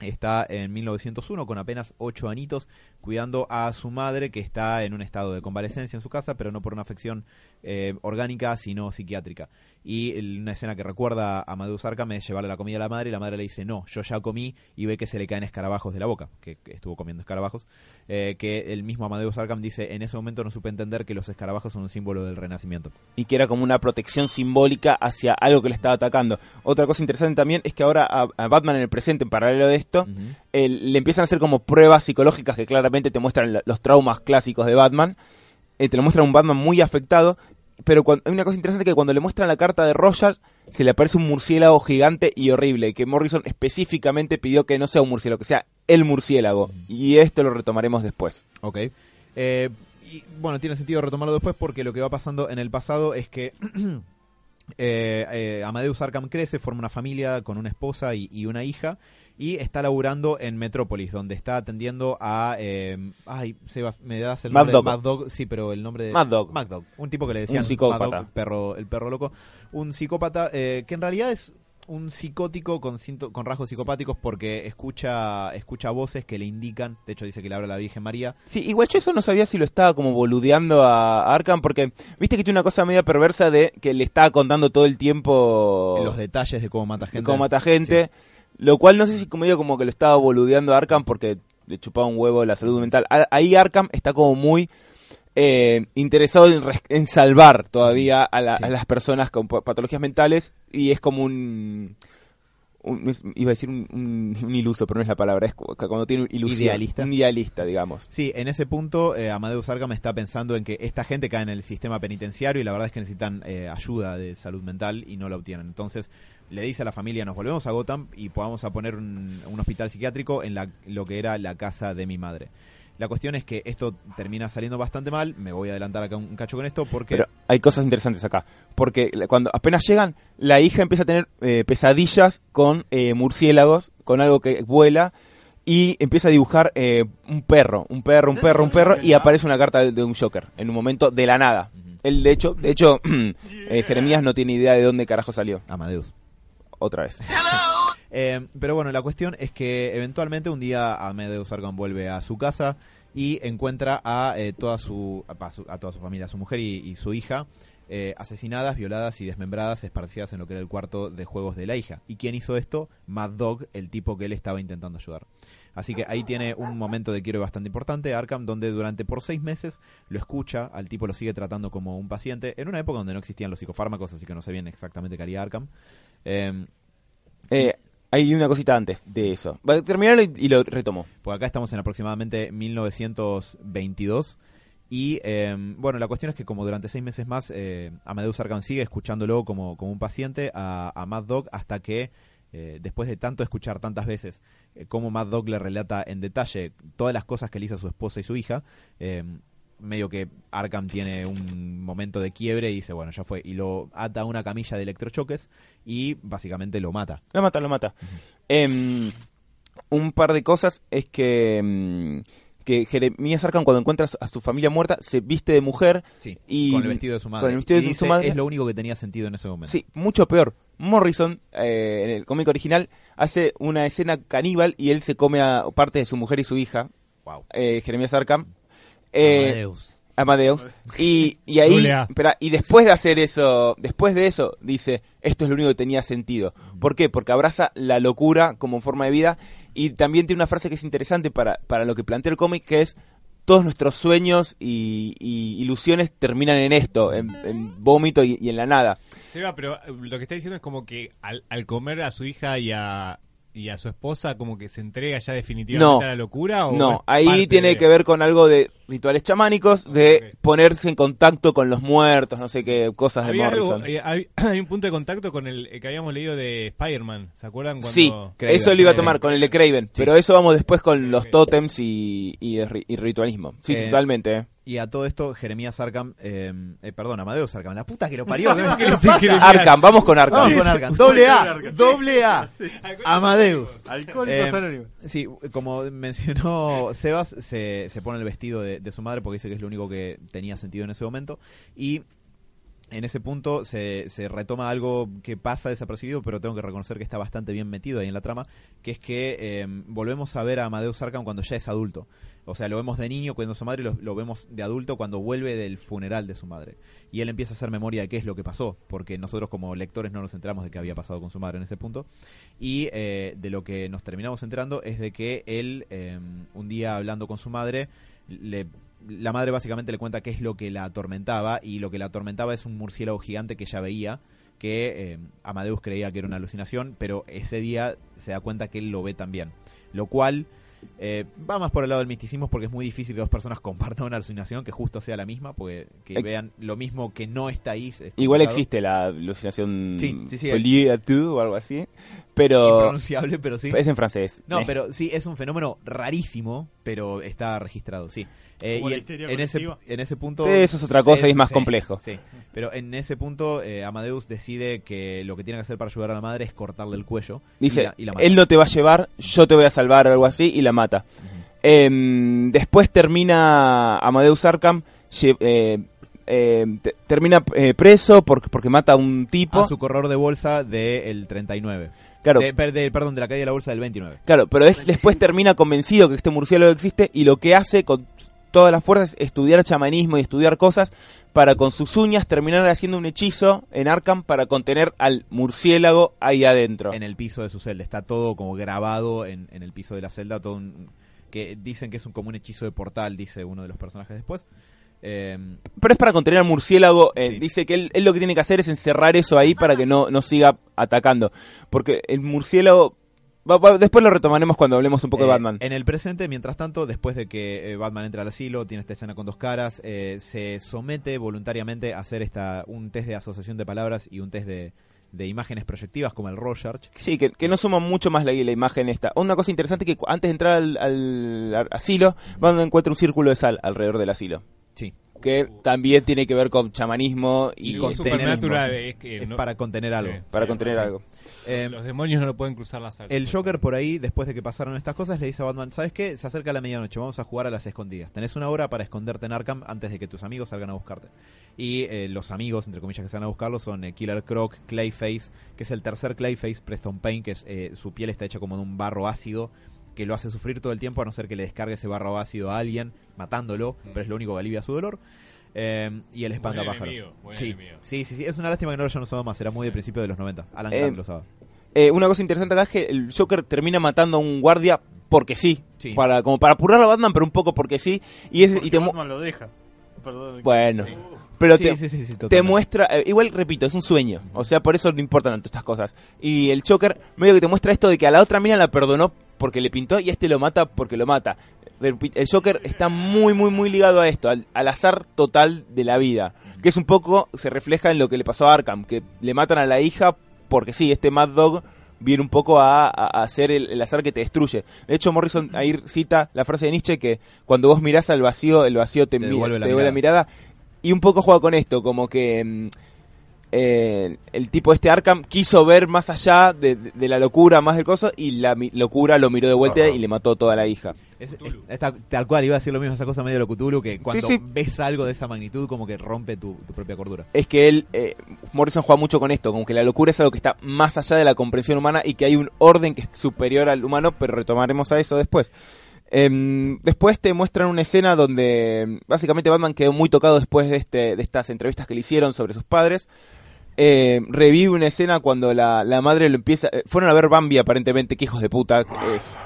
D: está en 1901 con apenas 8 añitos cuidando a su madre que está en un estado de convalecencia en su casa, pero no por una afección eh, orgánica, sino psiquiátrica. Y el- una escena que recuerda a Amadeus Arkham es llevarle la comida a la madre y la madre le dice, no, yo ya comí y ve que se le caen escarabajos de la boca, que, que estuvo comiendo escarabajos, eh, que el mismo Amadeus Arkham dice, en ese momento no supe entender que los escarabajos son un símbolo del renacimiento.
C: y que era como una protección simbólica hacia algo que le estaba atacando. Otra cosa interesante también es que ahora a, a Batman en el presente, en paralelo de esto, el- le empiezan a hacer como pruebas psicológicas que claramente te muestran la- los traumas clásicos de Batman. Eh, te lo muestran un Batman muy afectado. Pero cuando, hay una cosa interesante que cuando le muestran la carta de Rogers, se le aparece un murciélago gigante y horrible. Que Morrison específicamente pidió que no sea un murciélago, que sea el murciélago. Y esto lo retomaremos después.
D: Ok. Eh, y bueno, tiene sentido retomarlo después porque lo que va pasando en el pasado es que eh, eh, Amadeus Arkham crece, forma una familia con una esposa y, y una hija y está laburando en Metrópolis, donde está atendiendo a... eh, ay, Sebas, me das el
C: Mad
D: nombre
C: Dog.
D: de Mad Dog. Sí, pero el nombre de...
C: Mad Dog.
D: Mad Dog. Un tipo que le decían
C: Un psicópata.
D: Mad Dog, el perro, el perro loco. Un psicópata eh, que en realidad es un psicótico con, cinto- con rasgos psicopáticos porque escucha escucha voces que le indican, de hecho dice que le habla la Virgen María,
C: Sí, igual yo eso no sabía si lo estaba como boludeando a Arkham, porque viste que tiene una cosa media perversa de que le estaba contando todo el tiempo
D: los detalles de cómo mata gente.
C: cómo mata gente, lo cual no sé si como medio como que lo estaba boludeando a Arkham porque le chupaba un huevo la salud mental. Ahí Arkham está como muy eh, interesado en, salvar todavía a, la-
D: Sí.
C: a las personas con pa- patologías mentales y es como un... un- iba a decir un, un- un iluso, pero no es la palabra, es cu- cuando tiene un ilusión.
D: Idealista.
C: Un idealista, digamos.
D: Sí, en ese punto eh, Amadeus Arkham está pensando en que esta gente cae en el sistema penitenciario y la verdad es que necesitan eh, ayuda de salud mental y no la obtienen. Entonces le dice a la familia, nos volvemos a Gotham y podamos a poner un, un hospital psiquiátrico en la, lo que era la casa de mi madre. La cuestión es que esto termina saliendo bastante mal, me voy a adelantar acá un, cacho con esto porque...
C: Pero hay cosas interesantes acá. Porque cuando apenas llegan, la hija empieza a tener eh, pesadillas con eh, murciélagos, con algo que vuela, y empieza a dibujar eh, un perro, un perro, un perro, un perro, y aparece una carta de, de un Joker, en un momento de la nada. Él, de hecho, de hecho eh, Jeremías no tiene idea de dónde carajo salió.
D: Amadeus.
C: Otra vez.
D: Eh, pero bueno, la cuestión es que eventualmente un día Amadeus Arkham vuelve a su casa y encuentra a eh, toda su a, su- a toda su familia, a su mujer y, y su hija eh, asesinadas, violadas y desmembradas, esparcidas en lo que era el cuarto de juegos de la hija. ¿Y quién hizo esto? Mad Dog, el tipo que él estaba intentando ayudar. Así que ahí tiene un momento de quiero bastante importante, Arkham, donde durante por seis meses lo escucha, al tipo lo sigue tratando como un paciente, en una época donde no existían los psicofármacos, así que no sé bien exactamente qué haría Arkham. Eh,
C: Eh, hay una cosita antes de eso. Va a terminarlo y, y lo retomo.
D: Pues acá estamos en aproximadamente 1922. Y eh, bueno, la cuestión es que como durante seis meses más, eh, Amadeus Arkham sigue escuchándolo como, como un paciente a, a Mad Dog hasta que, eh, después de tanto escuchar tantas veces eh, cómo Mad Dog le relata en detalle todas las cosas que le hizo a su esposa y su hija, eh, medio que Arkham tiene un momento de quiebre y dice, bueno, ya fue. Y lo ata a una camilla de electrochoques y básicamente lo mata.
C: Lo mata, lo mata. Em, un par de cosas es que, em, que Jeremías Arkham cuando encuentra a su familia muerta se viste de mujer.
D: Sí,
C: Y-
D: con el vestido de su madre.
C: con el vestido
D: Y
C: de su
D: dice,
C: madre.
D: Es lo único que tenía sentido en ese momento.
C: Sí, mucho peor. Morrison, eh, en el cómic original, hace una escena caníbal y él se come a parte de su mujer y su hija,
D: Wow.
C: eh, Jeremías Arkham. Eh,
B: Amadeus.
C: Amadeus. Y, y ahí, espera, y después de hacer eso, después de eso, dice, esto es lo único que tenía sentido. ¿Por qué? Porque abraza la locura como forma de vida y también tiene una frase que es interesante para, para lo que plantea el cómic, que es, todos nuestros sueños y, y ilusiones terminan en esto, en, en vómito y, y en la nada.
E: Seba, pero eh, lo que está diciendo es como que al, al comer a su hija y a, y a su esposa, como que se entrega ya definitivamente
C: No.
E: a la locura. ¿o
C: No, ahí tiene
E: de-
C: que ver con algo de rituales chamánicos, de ponerse en contacto con los muertos, no sé qué, cosas de
E: algo-
C: Morrison.
E: eh, hay, hay un punto de contacto con el, el que habíamos leído de Spider-Man. ¿Se acuerdan? Cuando...
C: Sí,
D: Craven,
C: eso lo iba a
D: Craven.
C: tomar con el de Craven, pero eso vamos después con los tótems y, ritualismo. Sí,
D: Eh,
C: totalmente.
D: Y a todo esto, Jeremías Arkham, eh, eh, perdón, Amadeus Arkham, la puta que lo parió.
C: Arkham, vamos con Arkham.
D: Vamos con Arkham. Doble A, doble A. Amadeus.
A: Alcohólicos
D: Eh,
A: Anónimos.
D: Sí, como mencionó Sebas, se, se pone el vestido de, de su madre porque dice que es lo único que tenía sentido en ese momento. Y en ese punto se, se retoma algo que pasa desapercibido, pero tengo que reconocer que está bastante bien metido ahí en la trama, que es que eh, volvemos a ver a Amadeus Arkham cuando ya es adulto. O sea, lo vemos de niño cuando su madre lo, lo vemos de adulto cuando vuelve del funeral de su madre. Y él empieza a hacer memoria de qué es lo que pasó, porque nosotros como lectores no nos enteramos de qué había pasado con su madre en ese punto. Y eh, de lo que nos terminamos enterando es de que él, eh, un día hablando con su madre, le, la madre básicamente le cuenta qué es lo que la atormentaba, y lo que la atormentaba es un murciélago gigante que ella veía, que eh, Amadeus creía que era una alucinación, pero ese día se da cuenta que él lo ve también. Lo cual eh, va más por el lado del misticismo porque es muy difícil que dos personas compartan una alucinación que justo sea la misma, porque que vean lo mismo que no está ahí. es
C: Igual existe la alucinación
D: Sí, sí, sí.
C: o algo así, pero
D: Impronunciable, pero sí.
C: es en francés.
D: No,
C: Eh,
D: pero sí, es un fenómeno rarísimo, pero está registrado, sí. Eh, y en, ese, en ese punto...
C: Sí, eso es otra cosa y es más complejo.
D: Sí, pero en ese punto eh, Amadeus decide que lo que tiene que hacer para ayudar a la madre es cortarle el cuello. y
C: Dice,
D: la- y la mata.
C: él no te va a llevar, yo te voy a salvar o algo así, y la mata. Em, después termina Amadeus Arkham, eh, eh, te- termina eh, preso porque, porque mata a un tipo.
D: a su corredor de bolsa del 39.
C: Claro,
D: De- de- perdón, de la caída de la bolsa del 29.
C: claro, pero es- después termina convencido que este murciélago existe y lo que hace con todas las fuerzas es estudiar chamanismo y estudiar cosas para con sus uñas terminar haciendo un hechizo en Arkham para contener al murciélago ahí adentro.
D: En el piso de su celda. Está todo como grabado en, en el piso de la celda. Todo un- que dicen que es un, como un hechizo de portal, dice uno de los personajes después. Eh,
C: Pero es para contener al murciélago. eh,
D: Sí.
C: Dice que él, él lo que tiene que hacer es encerrar eso ahí para que no, no siga atacando. Porque el murciélago. Después lo retomaremos cuando hablemos un poco de
D: Eh,
C: Batman.
D: En el presente, mientras tanto, después de que eh, Batman entra al asilo, tiene esta escena con dos caras, eh, se somete voluntariamente a hacer esta un test de asociación de palabras y un test de, de imágenes proyectivas como el Rorschach.
C: Sí, que, que no suma mucho más la, la imagen esta. Una cosa interesante es que antes de entrar al, al asilo, Batman encuentra un círculo de sal alrededor del asilo.
D: Sí.
C: Que también tiene que ver con chamanismo y,
E: Y
D: con
E: Supernatural es que
D: Es
E: no-
D: para contener algo.
E: Sí.
C: para contener
D: sí.
C: algo.
D: Eh,
E: los demonios no lo pueden cruzar la sala.
D: El Joker por ahí, después de que pasaron estas cosas, le dice a Batman, ¿sabes qué? Se acerca la medianoche, vamos a jugar a las escondidas. Tenés una hora para esconderte en Arkham antes de que tus amigos salgan a buscarte. Y eh, los amigos, entre comillas, que salen a buscarlo son eh, Killer Croc, Clayface, que es el tercer Clayface, Preston Payne, que es, eh, su piel está hecha como de un barro ácido que lo hace sufrir todo el tiempo a no ser que le descargue ese barro ácido a alguien, matándolo, pero es lo único que alivia su dolor. Eh, y el espantapájaros.
E: enemigo,
D: Sí, sí, sí, sí, es una lástima que no lo hayan usado más, era muy de principio de los 90. Alan
C: Eh,
D: lo usaba.
C: Eh, una cosa interesante acá es que el Joker termina matando a un guardia porque sí.
D: Sí.
C: Para, como para apurar a Batman, pero un poco porque sí. Y, es, y te
A: Batman lo deja. Perdón.
C: Bueno. Pero
D: Sí,
C: te,
D: sí, sí, sí,
C: te
D: totalmente.
C: muestra, eh, igual repito, es un sueño, o sea, por eso no importan tanto estas cosas. Y el Joker medio que te muestra esto de que a la otra mina la perdonó porque le pintó y a este lo mata porque lo mata. El Joker está muy, muy, muy ligado a esto, al, al azar total de la vida, que es un poco, se refleja en lo que le pasó a Arkham, que le matan a la hija porque sí, este Mad Dog viene un poco a, a- hacer el, el azar que te destruye. De hecho, Morrison ahí cita la frase de Nietzsche que cuando vos mirás al vacío, el vacío te,
D: Te
C: mi-
D: devuelve la
C: te devuelve la mirada. Y un poco juega con esto, como que mm, eh, el tipo este Arkham quiso ver más allá de, de- de la locura, más del coso, y la mi- locura lo miró de vuelta y le mató toda la hija.
D: Es- es- está- tal cual, iba a decir lo mismo, esa cosa medio de lo Cthulhu, que cuando
C: sí.
D: ves algo de esa magnitud, como que rompe tu, tu propia cordura.
C: Es que él, eh, Morrison juega mucho con esto, como que la locura es algo que está más allá de la comprensión humana y que hay un orden que es superior al humano, pero retomaremos a eso después. Em, después te muestran una escena donde em, básicamente Batman quedó muy tocado después de, este, de estas entrevistas que le hicieron sobre sus padres. Eh, revive una escena cuando la, la madre lo empieza... eh, fueron a ver Bambi aparentemente, que hijos de puta. eh,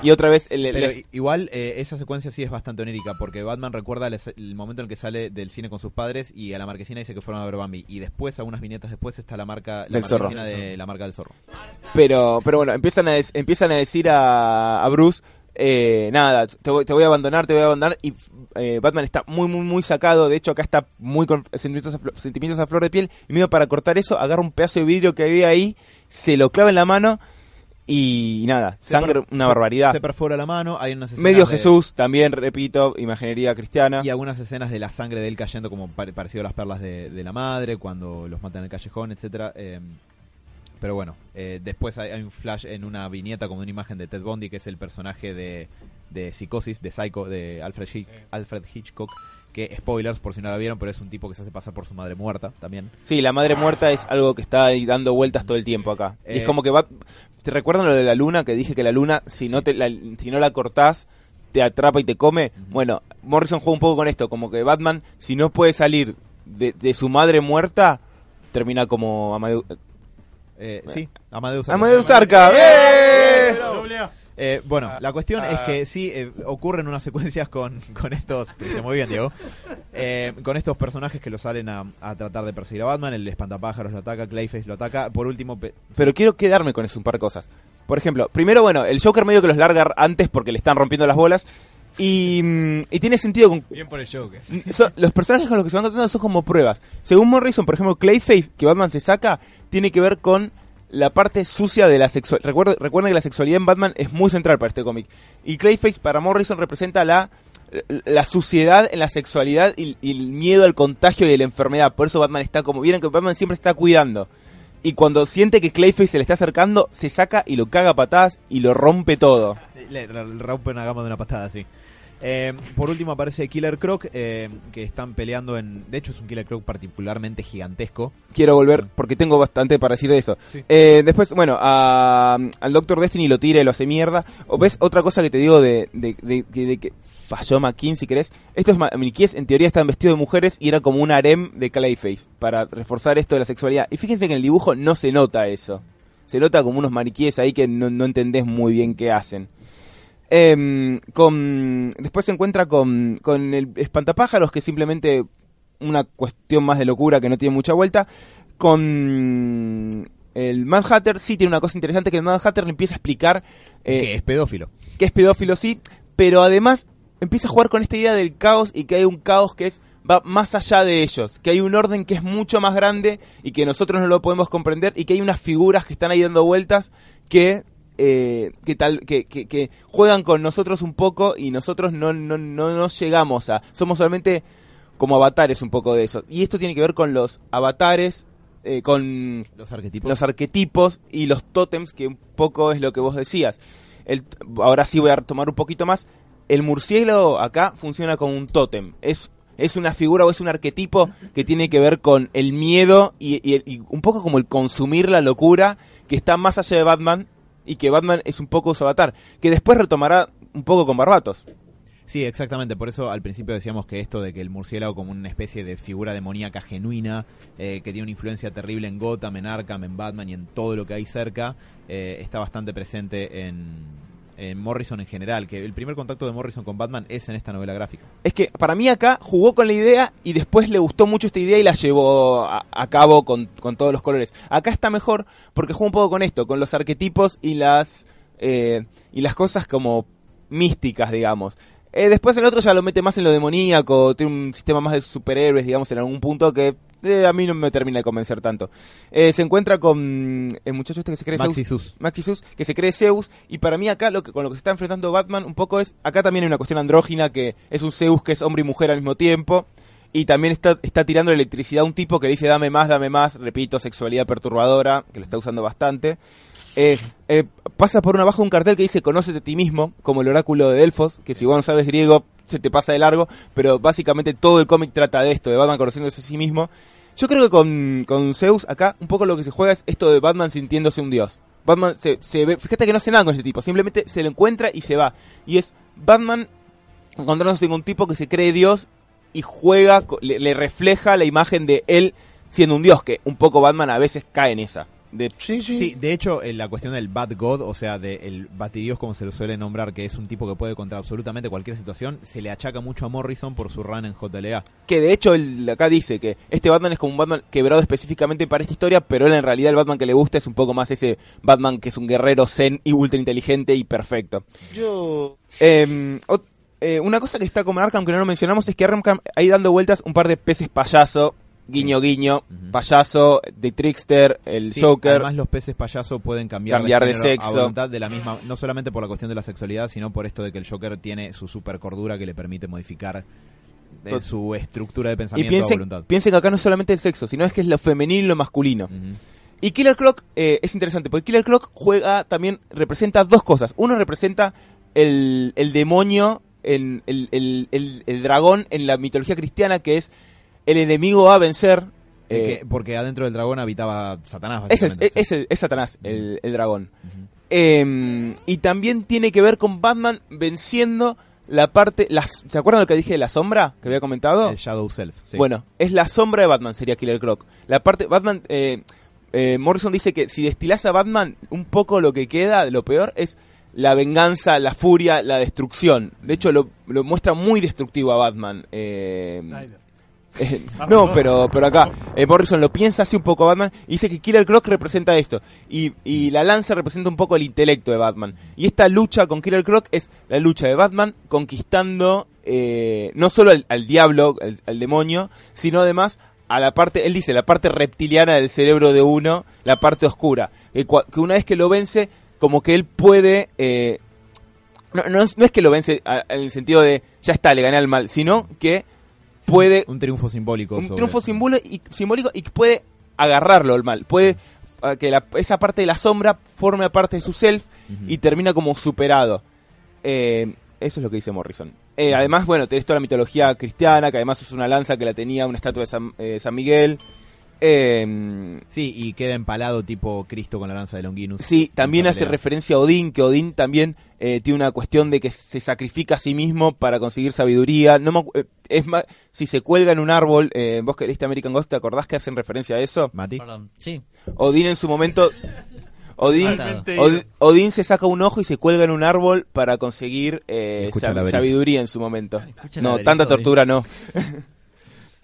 C: y otra vez... el-
D: Pero
C: les-
D: igual eh, esa secuencia sí es bastante onírica porque Batman recuerda el, el momento en el que sale del cine con sus padres y a la marquesina dice que fueron a ver Bambi y después, algunas viñetas después, está la marca la
C: Del zorro.
D: de la marca del zorro.
C: Pero, pero bueno, empiezan a, des- empiezan a decir a, a Bruce, eh, nada, te voy, te voy a abandonar, te voy a abandonar. Y eh, Batman está muy, muy, muy sacado. De hecho, acá está muy con sentimientos a, flo- sentimientos a flor de piel. Y medio para cortar eso, agarra un pedazo de vidrio que había ahí, se lo clava en la mano y, nada,
D: Se
C: sangre, una barbaridad.
D: Se perfora la mano, hay unas escenas
C: Medio
D: de-
C: Jesús, también, repito, imaginería cristiana.
D: Y algunas escenas de la sangre de él cayendo como pare- parecido a las perlas de, de la madre, cuando los matan en el callejón, etcétera. eh, pero bueno, eh, después hay, hay un flash en una viñeta como una imagen de Ted Bundy, que es el personaje de, de Psicosis, de Psycho, de Alfred, Hitch- Alfred Hitchcock, que spoilers por si no la vieron, pero es un tipo que se hace pasar por su madre muerta también.
C: Sí, la madre muerta es algo que está ahí dando vueltas todo el tiempo acá. Y es
D: Eh,
C: como que va... ¿Te recuerdan lo de la luna? Que dije que la luna, si no, te la, si no la cortás, te atrapa y te come. Bueno, Morrison juega un poco con esto, como que Batman, si no puede salir de, de su madre muerta, termina como Amadeus,
D: Eh, sí, Amadeus. Arca.
C: Amadeus Arca. ¡Eh!
D: Eh, bueno, la cuestión es
A: Ah.
D: que sí eh, ocurren unas secuencias con, con estos. Muy bien, Diego. Eh, con estos personajes que lo salen a, a tratar de perseguir a Batman. El espantapájaros lo ataca, Clayface lo ataca. Por último, pe-
C: Pero quiero quedarme con eso un par de cosas. Por ejemplo, primero, bueno, el Joker medio que los larga antes porque le están rompiendo las bolas. Y, mm, y tiene sentido con,
E: Bien por el Joker.
C: So- los personajes con los que se van encontrando son como pruebas. Según Morrison, por ejemplo, Clayface, que Batman se saca, tiene que ver con la parte sucia de la sexualidad. Recuerden, que la sexualidad en Batman es muy central para este cómic. Y Clayface para Morrison representa la, la suciedad en la sexualidad y, y el miedo al contagio y la enfermedad. Por eso Batman está como... Vieron que Batman siempre está cuidando. Y cuando siente que Clayface se le está acercando, se saca y lo caga a patadas y lo rompe todo.
D: le, le rompe una gama de una patada, sí. Eh, por último aparece Killer Croc, eh, que están peleando en... De hecho es un Killer Croc particularmente gigantesco.
C: quiero volver porque tengo bastante para decir de eso.
D: Sí.
C: Eh, después, bueno, a- al Doctor Destiny lo tira y lo hace mierda. O ves otra cosa que te digo de, de, de- de- de que falló McKean, si querés. Estos ma- maniquíes en teoría estaban vestidos de mujeres y era como un harem de Clayface para reforzar esto de la sexualidad. Y fíjense que en el dibujo no se nota eso. Se nota como unos maniquíes ahí que no, no entendés muy bien qué hacen. Em, con, después se encuentra con, con el espantapájaros, que es simplemente una cuestión más de locura que no tiene mucha vuelta. Con el Mad Hatter sí tiene una cosa interesante que el Mad Hatter le empieza a explicar eh,
D: que es pedófilo.
C: que es pedófilo, sí, pero además empieza a jugar con esta idea del caos y que hay un caos que es va más allá de ellos, que hay un orden que es mucho más grande y que nosotros no lo podemos comprender y que hay unas figuras que están ahí dando vueltas que eh, que tal que, que, que juegan con nosotros un poco y nosotros no no no nos llegamos a somos solamente como avatares un poco de eso y esto tiene que ver con los avatares eh, con
D: Los arquetipos.
C: los arquetipos y los tótems, que un poco es lo que vos decías. El, ahora sí voy a tomar un poquito más. El murciélago acá funciona como un tótem. Es, es una figura o es un arquetipo que tiene que ver con el miedo y, y- y un poco como el consumir la locura que está más allá de Batman y que Batman es un poco su avatar. Que después retomará un poco con Barbatos.
D: Sí, exactamente. Por eso al principio decíamos que esto de que el murciélago como una especie de figura demoníaca genuina, eh, que tiene una influencia terrible en Gotham, en Arkham, en Batman y en todo lo que hay cerca, eh, está bastante presente en, en Morrison en general. Que el primer contacto de Morrison con Batman es en esta novela gráfica.
C: Es que para mí acá jugó con la idea y después le gustó mucho esta idea y la llevó a, cabo con, con todos los colores. Acá está mejor porque juega un poco con esto, con los arquetipos y las eh, y las cosas como místicas, digamos. Eh, después el otro ya lo mete más en lo demoníaco, tiene un sistema más de superhéroes, digamos, en algún punto que eh, a mí no me termina de convencer tanto. Eh, se encuentra con el muchacho este que se cree
D: Maxi
C: Zeus.
D: Sus.
C: Maxisus, que se cree Zeus, y para mí acá lo que, con lo que se está enfrentando Batman un poco es, acá también hay una cuestión andrógina que es un Zeus que es hombre y mujer al mismo tiempo, y también está, está tirando electricidad a un tipo que le dice dame más, dame más, repito, sexualidad perturbadora, que lo está usando bastante. Eh, eh, pasa por una abajo un cartel que dice conócete a ti mismo, como el oráculo de Delfos, que si vos no sabes griego se te pasa de largo, pero básicamente todo el cómic trata de esto, de Batman conociéndose a sí mismo. Yo creo que con, con Zeus acá un poco lo que se juega es esto de Batman sintiéndose un dios. Batman se, se ve, fíjate que no hace nada con este tipo, simplemente se lo encuentra y se va. Y es Batman encontrándose con un tipo que se cree Dios y juega, le refleja la imagen de él siendo un Dios, que un poco Batman a veces cae en esa. De, sí, sí,
D: Sí, de hecho, en la cuestión del Bad God, o sea, del Batidios, como se lo suele nombrar, que es un tipo que puede contra absolutamente cualquier situación, se le achaca mucho a Morrison por su run en JLA.
C: Que de hecho él acá dice que este Batman es como un Batman quebrado específicamente para esta historia, pero él en realidad el Batman que le gusta es un poco más ese Batman que es un guerrero zen y ultra inteligente y perfecto. Yo... una cosa que está como en Arkham que no lo mencionamos es que Arkham ahí dando vueltas un par de peces payaso, guiño guiño,
D: Ujú.
C: payaso, de Trickster, el
D: Sí,
C: Joker.
D: Además, los peces payaso pueden cambiar,
C: Cambiar de
D: género
C: sexo.
D: a voluntad de la misma, no solamente por la cuestión de la sexualidad, sino por esto de que el Joker tiene su super cordura que le permite modificar su estructura de
C: y
D: pensamiento a
C: piensen,
D: voluntad.
C: piensen que acá no es solamente el sexo, sino es que es lo femenino y lo masculino. Y Killer Clock eh, es interesante, porque Killer Clock juega también, representa dos cosas. Uno representa el, el demonio, en, el, el- el- el dragón en la mitología cristiana, que es el enemigo a vencer.
D: Eh, que- porque adentro del dragón habitaba Satanás.
C: ese es,
D: básicamente.
C: ese es Satanás, el, el dragón. Eh, y también tiene que ver con Batman venciendo la parte... Las, ¿Se acuerdan lo que dije de la sombra que había comentado?
D: El Shadow Self. sí.
C: Bueno, es la sombra de Batman, sería Killer Croc. La parte, Batman, eh, eh, Morrison dice que si destilás a Batman, un poco lo que queda, lo peor, es la venganza, la furia, la destrucción. De hecho, lo, lo muestra muy destructivo a Batman. eh,
A: Snyder.
C: no, pero, pero acá eh, Morrison lo piensa así un poco a Batman y dice que Killer Croc representa esto. Y, y la lanza representa un poco el intelecto de Batman. Y esta lucha con Killer Croc es la lucha de Batman conquistando eh, no solo al, diablo, al, demonio, sino además a la parte, él dice, la parte reptiliana del cerebro de uno, la parte oscura. Que, una vez que lo vence, como que él puede... eh, no, no es, que lo vence en el sentido de ya está, le gané al mal, sino que puede
D: Un triunfo simbólico.
C: un
D: sobre-
C: triunfo simbólico y que puede agarrarlo el mal. Puede ah, que la- esa parte de la sombra forme parte de su self y termina como superado. Eh, eso es lo que dice Morrison. Eh, además, bueno, tenés toda la mitología cristiana, que además es una lanza que la tenía una estatua de San, eh, San Miguel. Eh,
D: Sí, y queda empalado tipo Cristo con la lanza de Longinus.
C: Sí, también hace
D: pelea.
C: referencia a Odín, que Odín también eh, tiene una cuestión de que se sacrifica a sí mismo para conseguir sabiduría. No me eh, es más, si se cuelga en un árbol, eh, vos que leíste American Ghost, ¿te acordás que hacen referencia a eso?
D: Mati.
B: Perdón. Sí.
C: Odín en su momento... Odín. Od- Odín se saca un ojo y se cuelga en un árbol para conseguir eh, sab- sabiduría en su momento.
B: Escucha
C: No, tanta
B: Odín.
C: tortura no.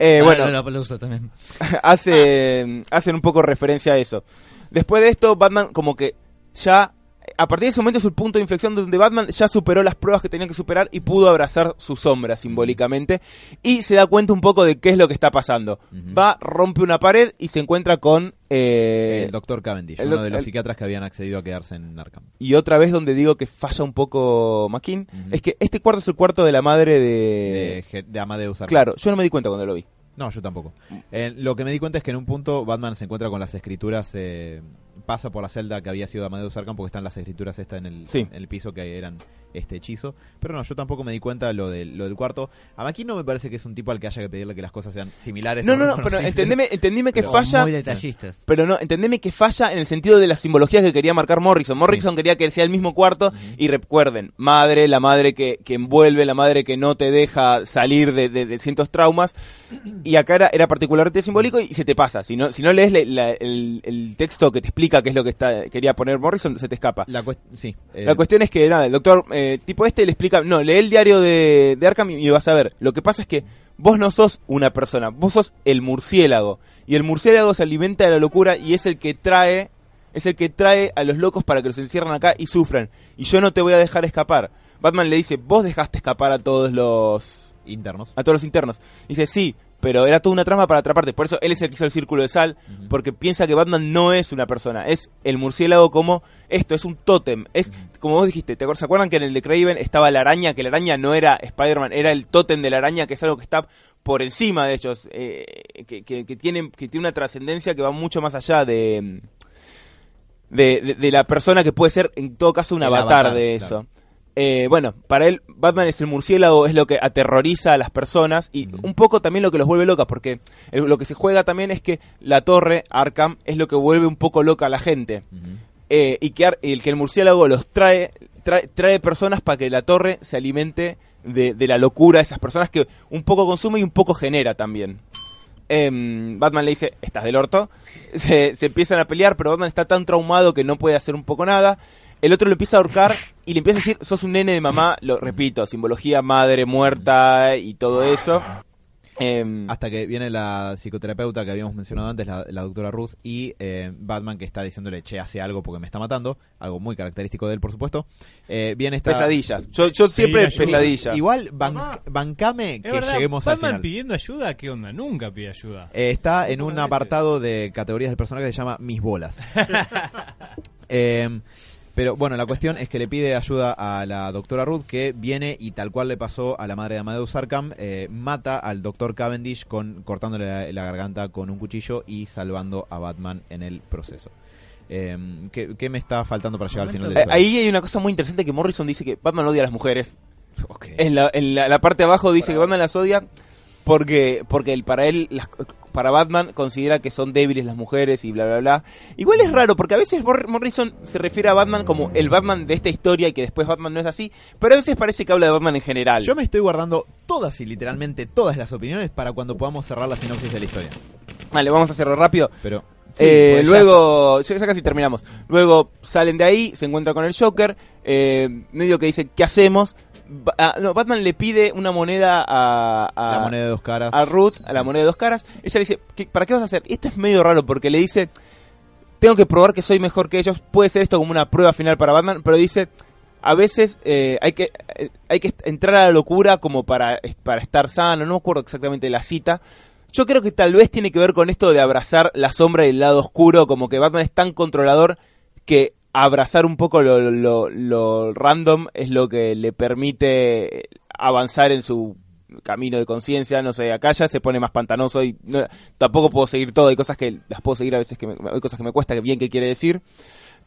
C: Eh,
B: Ah,
C: bueno,
B: no, no, lo uso también.
C: hace, hacen un poco referencia a eso. Después de esto, Batman como que ya... A partir de ese momento es el punto de inflexión donde Batman ya superó las pruebas que tenía que superar y pudo abrazar su sombra simbólicamente y se da cuenta un poco de qué es lo que está pasando. Va, rompe una pared y se encuentra con... eh,
D: el doctor Cavendish,
C: el
D: uno
C: doc-
D: de los
C: el-
D: psiquiatras que habían accedido a quedarse en Arkham.
C: y otra vez donde digo que falla un poco McKean, es que este cuarto es el cuarto de la madre
D: De,
C: de...
D: De Amadeus Arkham.
C: Claro, yo no me di cuenta cuando lo vi.
D: No, yo tampoco. Eh, lo que me di cuenta es que en un punto Batman se encuentra con las escrituras, eh, pasa por la celda que había sido Amadeus Arkham porque están las escrituras estas en el,
C: Sí.
D: en el piso que eran este hechizo. Pero no, yo tampoco me di cuenta lo del, lo del cuarto. A Maki no me parece que es un tipo al que haya que pedirle que las cosas sean similares.
C: No, no, no, pero entendeme, entendeme que
D: Pero
C: falla...
B: Muy detallistas.
C: Pero no, entendeme que falla en el sentido de las simbologías que quería marcar Morrison. Morrison quería que sea el mismo cuarto y recuerden, madre, la madre que, que envuelve, la madre que no te deja salir de, de, de ciertos traumas. Y acá era, era particularmente simbólico y se te pasa. Si no, si no lees la- la- el, el texto que te explica qué es lo que está, quería poner Morrison, se te escapa.
D: La, cuest- sí, eh,
C: La cuestión es que, nada, el doctor, eh, tipo este le explica, no, lee el diario de, de Arkham y, y vas a ver. Lo que pasa es que vos no sos una persona, vos sos el murciélago. Y el murciélago se alimenta de la locura y es el que trae, es el que trae a los locos para que los encierran acá y sufran. Y yo no te voy a dejar escapar. Batman le dice, vos dejaste escapar a todos los,
D: internos.
C: a todos los internos. Dice, sí, pero era toda una trama para atraparte. Por eso él es el que hizo el círculo de sal, porque piensa que Batman no es una persona, es el murciélago como esto, es un tótem. Es, como vos dijiste, ¿te acuer- ¿se acuerdan que en el de Craven estaba la araña? Que la araña no era Spider-Man, era el tótem de la araña, que es algo que está por encima de ellos, eh, que, que, que tiene, que tiene una trascendencia que va mucho más allá de, de, de- de la persona que puede ser, en todo caso, un avatar,
D: avatar,
C: de
D: claro.
C: Eh, bueno, para él Batman es el murciélago, es lo que aterroriza a las personas y un poco también lo que los vuelve locas, porque el- lo que se juega también es que la torre Arkham es lo que vuelve un poco loca a la gente. Eh, y que, el, que el murciélago los trae, trae trae, personas para que la torre se alimente de, de la locura de esas personas que un poco consume y un poco genera también. Em, Batman le dice, estás del orto. Se, se empiezan a pelear, pero Batman está tan traumado que no puede hacer un poco nada. El otro lo empieza a ahorcar y le empieza a decir, sos un nene de mamá, lo repito, simbología madre muerta y todo eso. Em,
D: Hasta que viene la psicoterapeuta que habíamos mencionado antes, la, la doctora Ruth, y eh, Batman que está diciéndole, che, hace algo porque me está matando, algo muy característico de él, por supuesto. Eh, viene esta...
C: pesadilla. Yo, yo siempre pesadilla.
D: Igual, ban-
E: Mamá.
D: bancame
E: Es
D: que
E: verdad,
D: lleguemos al
E: Batman
D: final.
E: pidiendo ayuda, ¿qué onda? Nunca pide ayuda.
D: Eh, está en
E: ¿Cómo
D: un apartado de categorías del personaje que se llama Mis bolas. Eh, pero bueno, la cuestión es que le pide ayuda a la doctora Ruth, que viene y tal cual le pasó a la madre de Amadeus Arkham, eh, mata al doctor Cavendish con, cortándole la, la garganta con un cuchillo y salvando a Batman en el proceso. Eh, ¿qué, qué me está faltando para llegar al final de la
C: Eh,
D: historia?
C: Ahí hay una cosa muy interesante que Morrison dice que Batman odia a las mujeres. En la, en la, la parte de abajo dice que Batman las odia porque porque el, para él las- para Batman considera que son débiles las mujeres y bla bla bla. Igual es raro porque a veces Mor- Morrison se refiere a Batman como el Batman de esta historia y que después Batman no es así, pero a veces parece que habla de Batman en general.
D: Yo me estoy guardando todas y literalmente todas las opiniones para cuando podamos cerrar la sinopsis de la historia.
C: Vale, vamos a hacerlo rápido.
D: Pero sí,
C: Eh,
D: pues
C: luego, ya, ya casi terminamos. Luego salen de ahí, se encuentran con el Joker. eh, medio que dice, ¿qué hacemos? Ah, no, Batman le pide una moneda a, a-
D: la moneda de dos caras.
C: a Ruth, a la moneda de dos caras. Ella le dice, ¿qué- ¿para qué vas a hacer? Esto es medio raro porque le dice, tengo que probar que soy mejor que ellos. Puede ser esto como una prueba final para Batman, pero dice, a veces eh, hay que eh, hay que entrar a la locura como para, para estar sano. No me acuerdo exactamente la cita. Yo creo que tal vez tiene que ver con esto de abrazar la sombra y el lado oscuro, como que Batman es tan controlador que abrazar un poco lo, lo- lo random es lo que le permite avanzar en su camino de conciencia, no sé, acá ya se pone más pantanoso y tampoco puedo seguir todo, hay cosas que las puedo seguir a veces que me, hay cosas que me cuesta, que bien que quiere decir.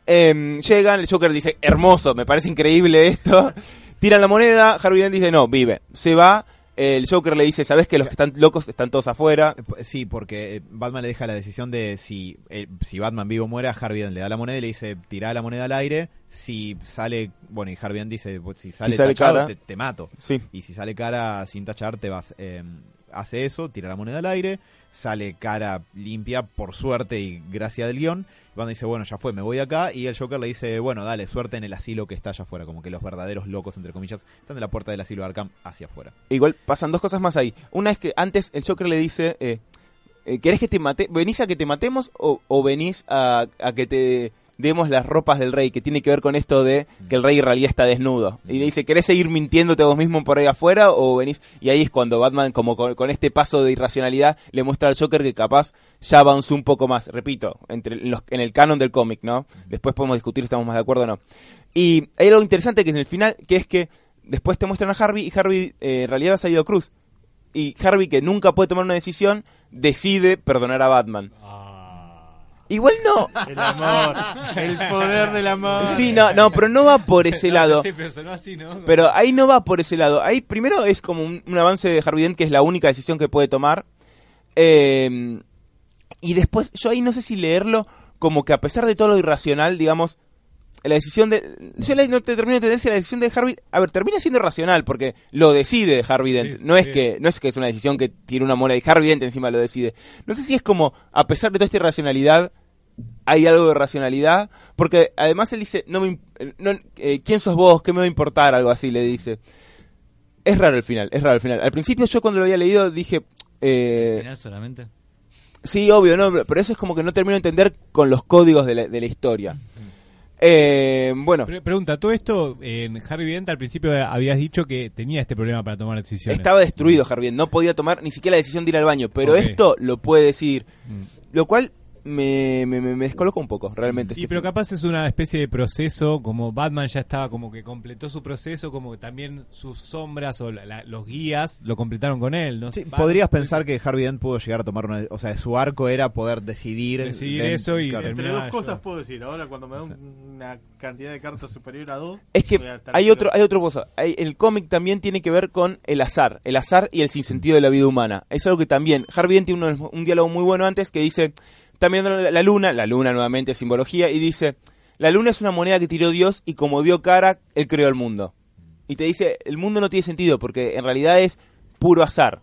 C: Em, llegan, el Joker dice, hermoso, me parece increíble esto. Tiran la moneda, Harvey Dent dice, no, vive. Se va, el Joker le dice, ¿sabes que los que están locos están todos afuera?
D: Eh, Sí, porque eh, Batman le deja la decisión de si, eh, si Batman vivo o muere, a Harvey Dent le da la moneda y le dice, tirá la moneda al aire, si sale, bueno, y Harvey Dent dice, pues, si sale,
C: sale
D: tachado,
C: cara.
D: te, te mato.
C: Sí.
D: Y si sale cara sin tachar, te vas. Eh, hace eso, tira la moneda al aire, sale cara limpia, por suerte y gracia del guion. Batman dice, bueno, ya fue, me voy de acá. Y el Joker le dice, bueno, dale, suerte en el asilo que está allá afuera. Como que los verdaderos locos, entre comillas, están de la puerta del asilo de Arkham hacia afuera.
C: Igual pasan dos cosas más ahí. Una es que antes el Joker le dice, eh, eh, ¿querés que te mate? ¿Venís a que te matemos o, venís a, a que te demos las ropas del rey? Que tiene que ver con esto de que el rey en realidad está desnudo. Y le dice, ¿querés seguir mintiéndote vos mismo por ahí afuera o venís? Y ahí es cuando Batman, como con, con este paso de irracionalidad, le muestra al Joker que capaz ya avanzó un poco más. Repito, entre en, los- en el canon del cómic, ¿no? Después podemos discutir si estamos más de acuerdo o no. Y hay algo interesante que es en el final, que es que después te muestran a Harvey y Harvey eh, en realidad ha salido Cruz. Y Harvey, que nunca puede tomar una decisión, decide perdonar a Batman. Igual no.
A: El amor, el poder del amor.
C: Sí, no, no, pero no va por ese lado.
E: Sí, pero sonó así, ¿no?
C: Pero ahí no va por ese lado. Ahí primero es como un, un avance de Harvey Dent, que es la única decisión que puede tomar. Eh, y después, yo ahí no sé si leerlo como que a pesar de todo lo irracional, digamos, la decisión de... Yo la- no te termino de entender si la decisión de Harvey... A ver, termina siendo racional porque lo decide Harvey Dent.
E: Sí,
C: no, es que, no es que es una decisión que tiene una moneda y Harvey Dent encima lo decide. No sé si es como, a pesar de toda esta irracionalidad, hay algo de racionalidad. Porque además él dice, no me, imp- no, eh, ¿quién sos vos? ¿Qué me va a importar? Algo así le dice. Es raro el final, es raro el final. Al principio yo cuando lo había leído dije... eh,
B: Final solamente.
C: Sí, obvio, no, pero eso es como que no termino de entender con los códigos de la, de la historia. Eh, bueno,
E: Pre- pregunta, todo esto en Harvey Dent al principio habías dicho que tenía este problema para tomar decisiones.
C: estaba destruido Harvey, Dent, no podía tomar ni siquiera la decisión de ir al baño, pero esto lo puede decir.
E: Mm.
C: Lo cual me, me, me- me descolocó un poco, realmente.
E: Y
C: este
E: pero
C: film.
E: capaz es una especie de proceso, como Batman ya estaba como que completó su proceso, como que también sus sombras o la- la- los guías lo completaron con él, ¿no?
D: Sí,
E: Batman-
D: podrías pensar que Harvey Dent pudo llegar a tomar una... O sea, su arco era poder decidir...
E: Decidir
D: Dent-
E: eso y
D: claro.
A: Entre dos cosas
E: yo.
A: puedo decir. Ahora, cuando me da un- una cantidad de cartas superior a dos,
C: Es que hay otro, hay otra cosa. Hay- el cómic también tiene que ver con el azar. El azar y el sinsentido de la vida humana. Es algo que también. Harvey Dent tiene un, un diálogo muy bueno antes que dice: Está mirando la, luna, la luna nuevamente, simbología, y dice: la luna es una moneda que tiró Dios y como dio cara, él creó el mundo. Y te dice, el mundo no tiene sentido porque en realidad es puro azar.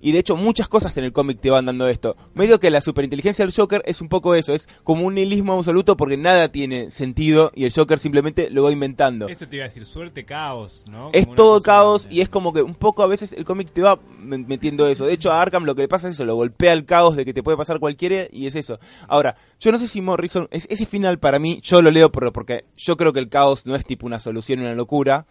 C: Y de hecho muchas cosas en el cómic te van dando esto. Medio que la superinteligencia del Joker es un poco eso, es como un nihilismo absoluto porque nada tiene sentido y el Joker simplemente lo va inventando.
E: Eso te iba a decir, suerte, caos, ¿no?
C: Es
E: Como
C: todo caos
E: de-
C: y es como que un poco a veces el cómic te va metiendo eso. De hecho, a Arkham lo que le pasa es eso, lo golpea el caos de que te puede pasar cualquiera y es eso. Ahora, yo no sé si Morrison, es, ese final para mí, yo lo leo por- porque yo creo que el caos no es tipo una solución, una locura.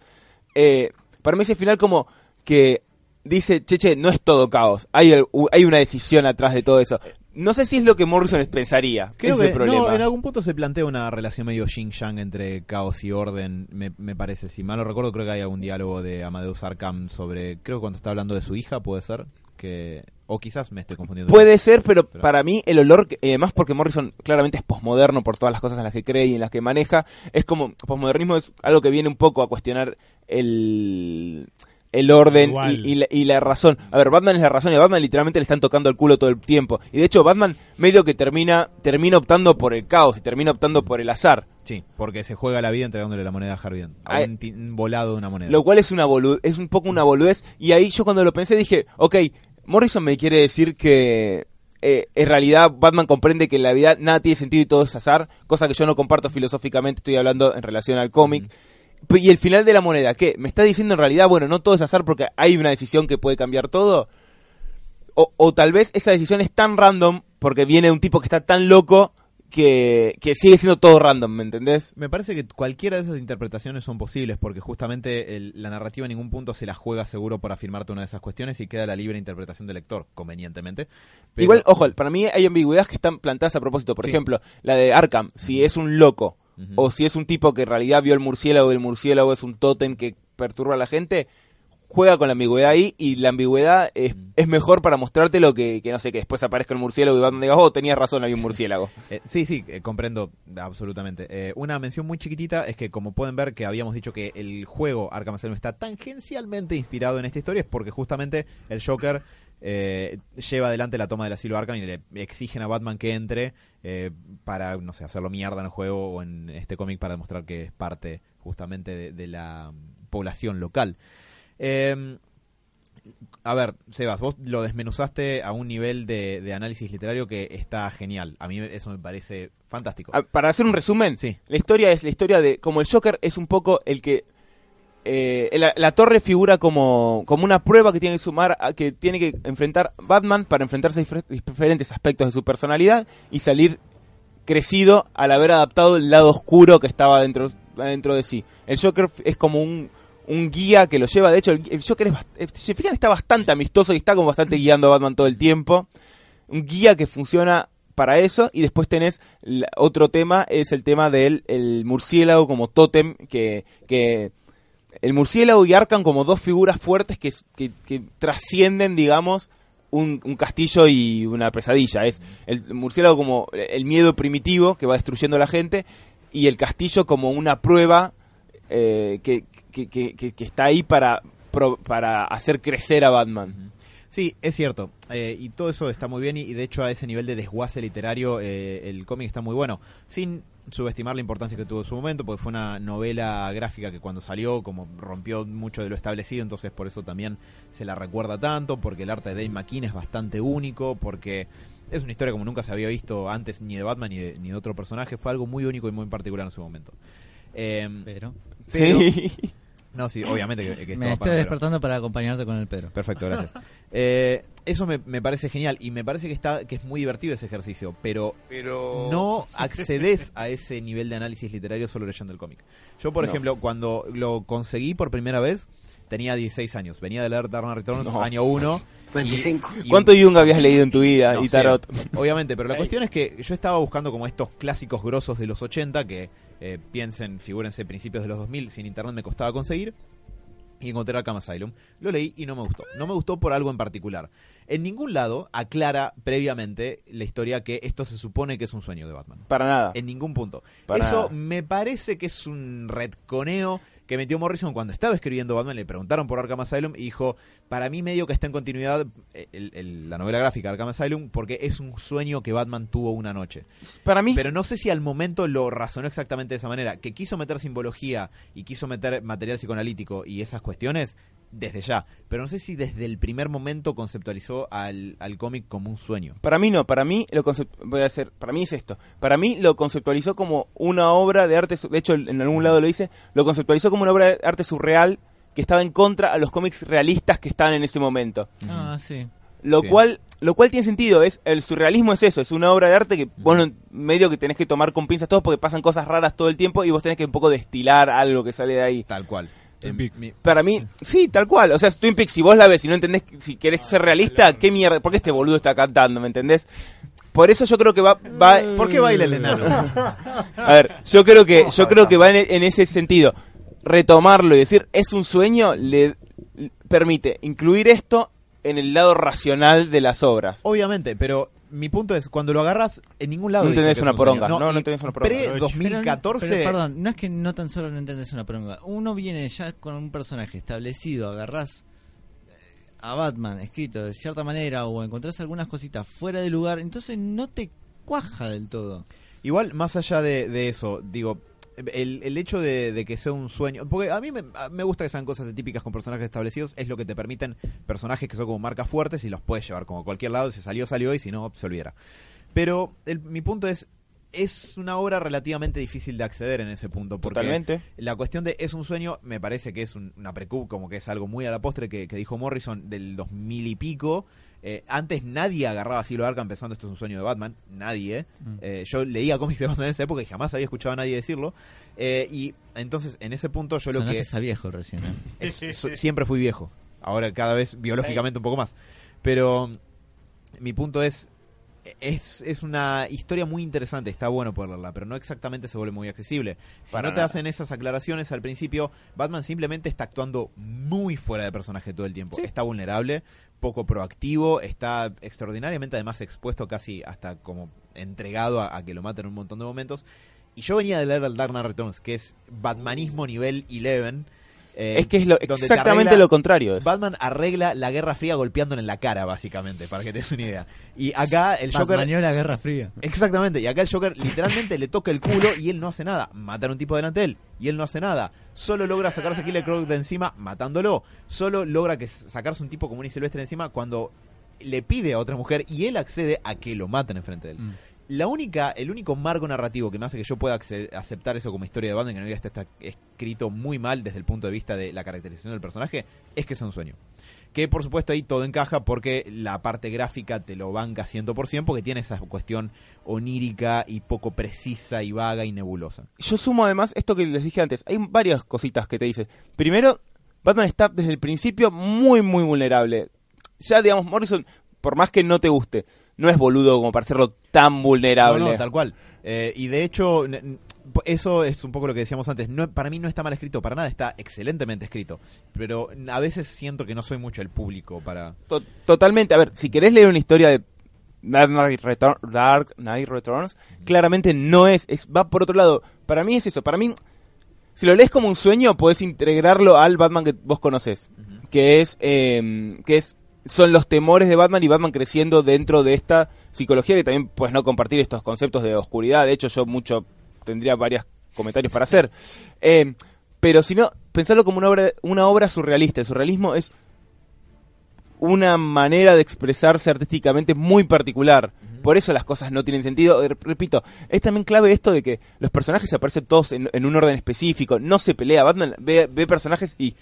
C: Eh, para mí ese final como que dice, che, che, no es todo caos, hay, el- hay una decisión atrás de todo eso. No sé si es lo que Morrison pensaría,
D: Creo
C: ese es el problema.
D: no, en algún punto se plantea una relación medio yin-yang entre caos y orden, me, me parece. Si mal no recuerdo, creo que hay algún diálogo de Amadeus Arkham sobre, creo que cuando está hablando de su hija, puede ser, que o quizás me esté confundiendo.
C: Puede ser, pero,
D: Pero-
C: para mí el olor, eh, más porque Morrison claramente es posmoderno por todas las cosas en las que cree y en las que maneja, es como, posmodernismo es algo que viene un poco a cuestionar el, el orden y, y la, y la razón. A ver, Batman es la razón y a Batman literalmente le están tocando el culo todo el tiempo. Y de hecho Batman medio que termina, termina optando por el caos y termina optando por el azar.
D: Sí, porque se juega la vida entregándole la moneda a Harvey Dent, a un, un volado de una moneda.
C: Lo cual es una bolu- es un poco una boludez. Y ahí yo cuando lo pensé dije, ok, Morrison me quiere decir que eh, en realidad Batman comprende que en la vida nada tiene sentido y todo es azar, cosa que yo no comparto filosóficamente, estoy hablando en relación al cómic. Y el final de la moneda, ¿qué? ¿Me está diciendo en realidad, bueno, no todo es azar porque hay una decisión que puede cambiar todo? O, o tal vez esa decisión es tan random porque viene de un tipo que está tan loco que, que sigue siendo todo random, ¿me entendés?
D: Me parece que cualquiera de esas interpretaciones son posibles porque justamente el- la narrativa en ningún punto se la juega seguro por afirmarte una de esas cuestiones y queda la libre interpretación del lector, convenientemente. Pero-
C: Igual, ojo, para mí hay ambigüedades que están plantadas a propósito. Por
D: Sí.
C: ejemplo, la de Arkham, si es un loco O si es un tipo que en realidad vio el murciélago y el murciélago es un tótem que perturba a la gente, juega con la ambigüedad ahí y la ambigüedad es, es mejor para mostrarte lo que, que no sé, que después aparezca el murciélago y Batman diga, oh, tenías razón, hay un murciélago.
D: Eh, sí, sí, eh, comprendo absolutamente. Eh, una mención muy chiquitita es que, como pueden ver, que habíamos dicho que el juego Arkham Asylum está tangencialmente inspirado en esta historia, es porque justamente el Joker eh, lleva adelante la toma del asilo Arkham y le exigen a Batman que entre eh, para, no sé, hacerlo mierda en el juego o en este cómic para demostrar que es parte justamente de, de la población local. Eh, a ver, Sebas, vos lo desmenuzaste a un nivel de, de análisis literario que está genial. A mí eso me parece fantástico.
C: Ah, Para hacer un resumen,
D: Sí.
C: la historia es la historia de como el Joker es un poco el que eh, la, torre figura como, como una prueba que tiene que sumar, que tiene que enfrentar Batman para enfrentarse a difer- diferentes aspectos de su personalidad y salir crecido al haber adaptado el lado oscuro que estaba dentro, dentro de sí. El Joker es como un, un guía que lo lleva, de hecho el, Joker es, eh, si fijan está bastante amistoso y está como bastante guiando a Batman todo el tiempo. Un guía que funciona para eso y después tenés otro tema, es el tema del el murciélago como tótem que... que el murciélago y Arkham como dos figuras fuertes que, que, trascienden, digamos, un, castillo y una pesadilla. Es el murciélago como el miedo primitivo que va destruyendo a la gente y el castillo como una prueba eh, que, que, está ahí para, para hacer crecer a Batman.
D: Sí, es cierto. Eh, y todo eso está muy bien y, y de hecho a ese nivel de desguace literario eh, el cómic está muy bueno. Sin subestimar la importancia que tuvo en su momento, porque fue una novela gráfica que cuando salió como rompió mucho de lo establecido, entonces por eso también se la recuerda tanto, porque el arte de Dave McKean es bastante único, porque es una historia como nunca se había visto antes ni de Batman ni de, ni de otro personaje, fue algo muy único y muy particular en su momento. Eh,
B: Pero
D: Pero-
C: Sí.
D: no, sí, obviamente que, que
B: me estoy
D: para-
B: despertando para acompañarte con el Pedro.
D: Perfecto, gracias. Eh, eso me, me parece genial y me parece que está que es muy divertido ese ejercicio, pero
F: Pero.
D: no accedes a ese nivel de análisis literario solo leyendo el cómic. Yo, por
C: No.
D: ejemplo, cuando lo conseguí por primera vez, tenía 16 años. Venía de leer Dark Returns
C: No.
D: año 1.
F: 25.
C: ¿Cuánto Jung habías leído en tu vida
D: No,
C: y
D: cero.
C: Tarot?
D: Obviamente, pero la cuestión es que yo estaba buscando como estos clásicos grosos de los 80 que eh, piensen, figúrense, principios de los 2000, sin internet me costaba conseguir. Y encontré Arkham Asylum. Lo leí y no me gustó. No me gustó por algo en particular. En ningún lado aclara previamente la historia que esto se supone que es un sueño de Batman.
C: Para nada.
D: En ningún punto.
C: Para
D: Eso
C: nada.
D: me parece que es un retconeo que metió Morrison cuando estaba escribiendo Batman, le preguntaron por Arkham Asylum y dijo, para mí medio que está en continuidad eh, el- el- la novela gráfica Arkham Asylum porque es un sueño que Batman tuvo una noche.
C: Para mí,
D: Pero no sé si al momento lo razonó exactamente de esa manera, que quiso meter simbología y quiso meter material psicoanalítico y esas cuestiones desde ya, pero no sé si desde el primer momento conceptualizó al, al cómic como un sueño.
C: Para mí no, para mí lo voy a hacer, para mí es esto. Para mí lo conceptualizó como una obra de arte, de hecho en algún lado lo dice, lo conceptualizó como una obra de arte surreal que estaba en contra a los cómics realistas que estaban en ese momento.
B: Ah, sí.
C: Lo
D: Sí.
C: cual lo cual tiene sentido, es el surrealismo es eso, es una obra de arte que vos no- medio que tenés que tomar con pinzas todo porque pasan cosas raras todo el tiempo y vos tenés que un poco destilar algo que sale de ahí.
D: Tal cual.
E: Twin Peaks.
D: mi-
C: Para mí, sí, tal cual. O sea, Twin Peaks, si vos la ves y no entendés, si querés ser realista, ¿qué mierda? ¿Por qué este boludo está cantando? ¿Me entendés? Por eso yo creo que va... va
D: ¿Por qué baila el enano?
C: a ver, yo creo que, yo creo que va en, en ese sentido. Retomarlo y decir, es un sueño, le permite incluir esto en el lado racional de las obras.
D: Obviamente, pero mi punto es, cuando lo agarras, en ningún lado
C: No
D: dice
C: entendés
D: que es
C: una
D: un sueño.
C: poronga, no, no
D: y
C: entendés una poronga.
D: Pre-2014...
B: Pero, pero, perdón, no es que no tan solo no entendés una pronga. Uno viene ya con un personaje establecido, agarrás eh, a Batman escrito de cierta manera o encontrás algunas cositas fuera de lugar, entonces no te cuaja del todo.
D: Igual, más allá de, de eso, digo, el, el hecho de, de que sea un sueño, porque a mí me, gusta que sean cosas típicas con personajes establecidos, es lo que te permiten personajes que son como marcas fuertes y los puedes llevar como a cualquier lado, si salió, salió y si no, se olvidará. Pero el- mi punto es, es una obra relativamente difícil de acceder en ese punto, porque
C: Totalmente.
D: la cuestión de es un sueño, me parece que es un- una precu, como que es algo muy a la postre que, que dijo Morrison del 2000 y pico. Eh, antes nadie agarraba así lo Arkham pensando esto es un sueño de Batman, nadie.
B: Mm.
D: Eh, yo leía cómics de Batman en esa época y jamás había escuchado a nadie decirlo. Eh, y entonces en ese punto yo lo que...
B: Sonaste a viejo recién. ¿eh?
D: es- so- siempre fui viejo. Ahora cada vez biológicamente un poco más. Pero mi punto es, es, es una historia muy interesante, está bueno poder leerla, pero no exactamente se vuelve muy accesible. Si
C: Para
D: no te
C: nada.
D: hacen esas aclaraciones al principio, Batman simplemente está actuando muy fuera de personaje todo el tiempo. Está vulnerable, poco proactivo, está extraordinariamente además expuesto casi hasta como entregado a, que lo maten en un montón de momentos. Y yo venía de leer el Dark Knight Returns, que es Batmanismo nivel 11. Eh,
C: es que es lo, exactamente
D: arregla-
C: lo contrario. es.
D: Batman arregla la Guerra Fría golpeándole en la cara, básicamente, para que te des una idea. Y acá el Joker...
B: Batmaneó la Guerra Fría.
D: Exactamente, y acá el Joker literalmente le toca el culo y él no hace nada. Matan a un tipo delante de él y él no hace nada. Solo logra sacarse a Killer Croc de encima matándolo. Solo logra que sacarse un tipo común y silvestre de encima cuando le pide a otra mujer y él accede a que lo maten enfrente de él.
B: Mm.
D: La única, el único marco narrativo que me hace que yo pueda aceptar eso como historia de Batman, que no está, está escrito muy mal desde el punto de vista de la caracterización del personaje, es que es un sueño. Que por supuesto ahí todo encaja porque la parte gráfica te lo banca 100% porque tiene esa cuestión onírica y poco precisa y vaga y nebulosa.
C: Yo sumo además esto que les dije antes. Hay varias cositas que te dice. Primero, Batman está desde el principio muy, muy vulnerable. Ya, digamos, Morrison, por más que no te guste, no es boludo como para hacerlo tan vulnerable.
D: No, no, tal cual. Eh, y de hecho, eso es un poco lo que decíamos antes. No, para mí no está mal escrito, para nada está excelentemente escrito. Pero a veces siento que no soy mucho el público para...
C: To- totalmente. A ver, si querés leer una historia de Dark Knight, Return- Dark Knight Returns, claramente no es, es. Va por otro lado. Para mí es eso. Para mí, si lo lees como un sueño, podés integrarlo al Batman que vos conocés. Que es. eh, que es. Son los temores de Batman y Batman creciendo dentro de esta psicología que también puedes no compartir estos conceptos de oscuridad. De hecho, yo mucho tendría varios comentarios para hacer. Eh, pero si no, pensarlo como una obra, una obra surrealista. El surrealismo es una manera de expresarse artísticamente muy particular. Por eso las cosas no tienen sentido. Eh, Repito, es también clave esto de que los personajes aparecen todos en, en un orden específico. No se pelea. Batman ve, ve personajes y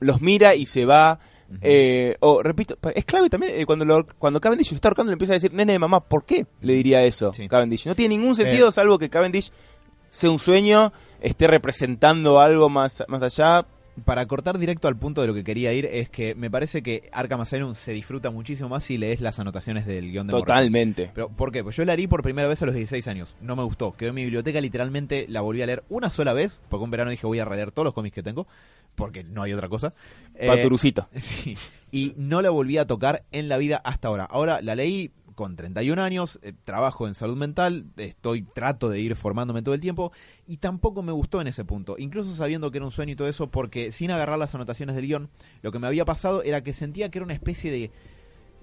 C: los mira y se va. Eh, o, repito, es clave también eh, cuando, lo- cuando Cavendish lo está ahorcando le empieza a decir, nene de mamá, ¿por qué le diría eso
D: Sí.
C: Cavendish? No tiene ningún sentido salvo que Cavendish sea un sueño, esté representando algo más, más allá.
D: Para cortar directo al punto de lo que quería ir, es que me parece que Arkham Asylum se disfruta muchísimo más si lees las anotaciones del guion de Morrison.
C: Totalmente.
D: Pero, ¿Por qué? Pues yo la leí por primera vez a los 16 años. No me gustó. Quedó en mi biblioteca, literalmente la volví a leer una sola vez, porque un verano dije voy a releer todos los cómics que tengo, porque no hay otra cosa. Eh,
C: Paturucito.
D: Sí. Y no la volví a tocar en la vida hasta ahora. Ahora la leí con 31 años, eh, trabajo en salud mental, estoy trato de ir formándome todo el tiempo y tampoco me gustó en ese punto, incluso sabiendo que era un sueño y todo eso, porque sin agarrar las anotaciones del guion, lo que me había pasado era que sentía que era una especie de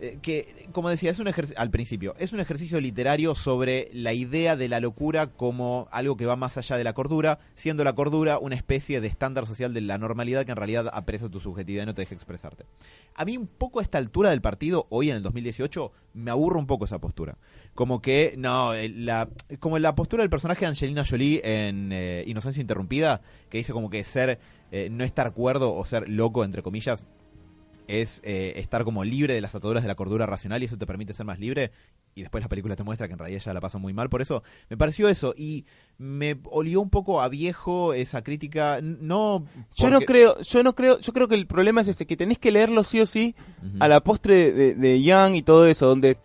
D: eh, que, como decía, es un al principio, es un ejercicio literario sobre la idea de la locura como algo que va más allá de la cordura, siendo la cordura una especie de estándar social de la normalidad que en realidad aprecia tu subjetividad y no te deja expresarte. A mí un poco a esta altura del partido, hoy en el 2018, me aburre un poco esa postura. Como que, no, la, como la postura del personaje de Angelina Jolie en eh, Inocencia Interrumpida, que dice como que ser, eh, no estar cuerdo o ser loco, entre comillas, es eh, estar como libre de las ataduras de la cordura racional y eso te permite ser más libre. Y después la película te muestra que en realidad ella la pasa muy mal por eso. Me pareció eso y me olió un poco a viejo esa crítica. No.
C: Yo no creo, yo no creo, yo creo que el problema es este, que tenés que leerlo sí o sí a la postre de, de Young y todo eso, donde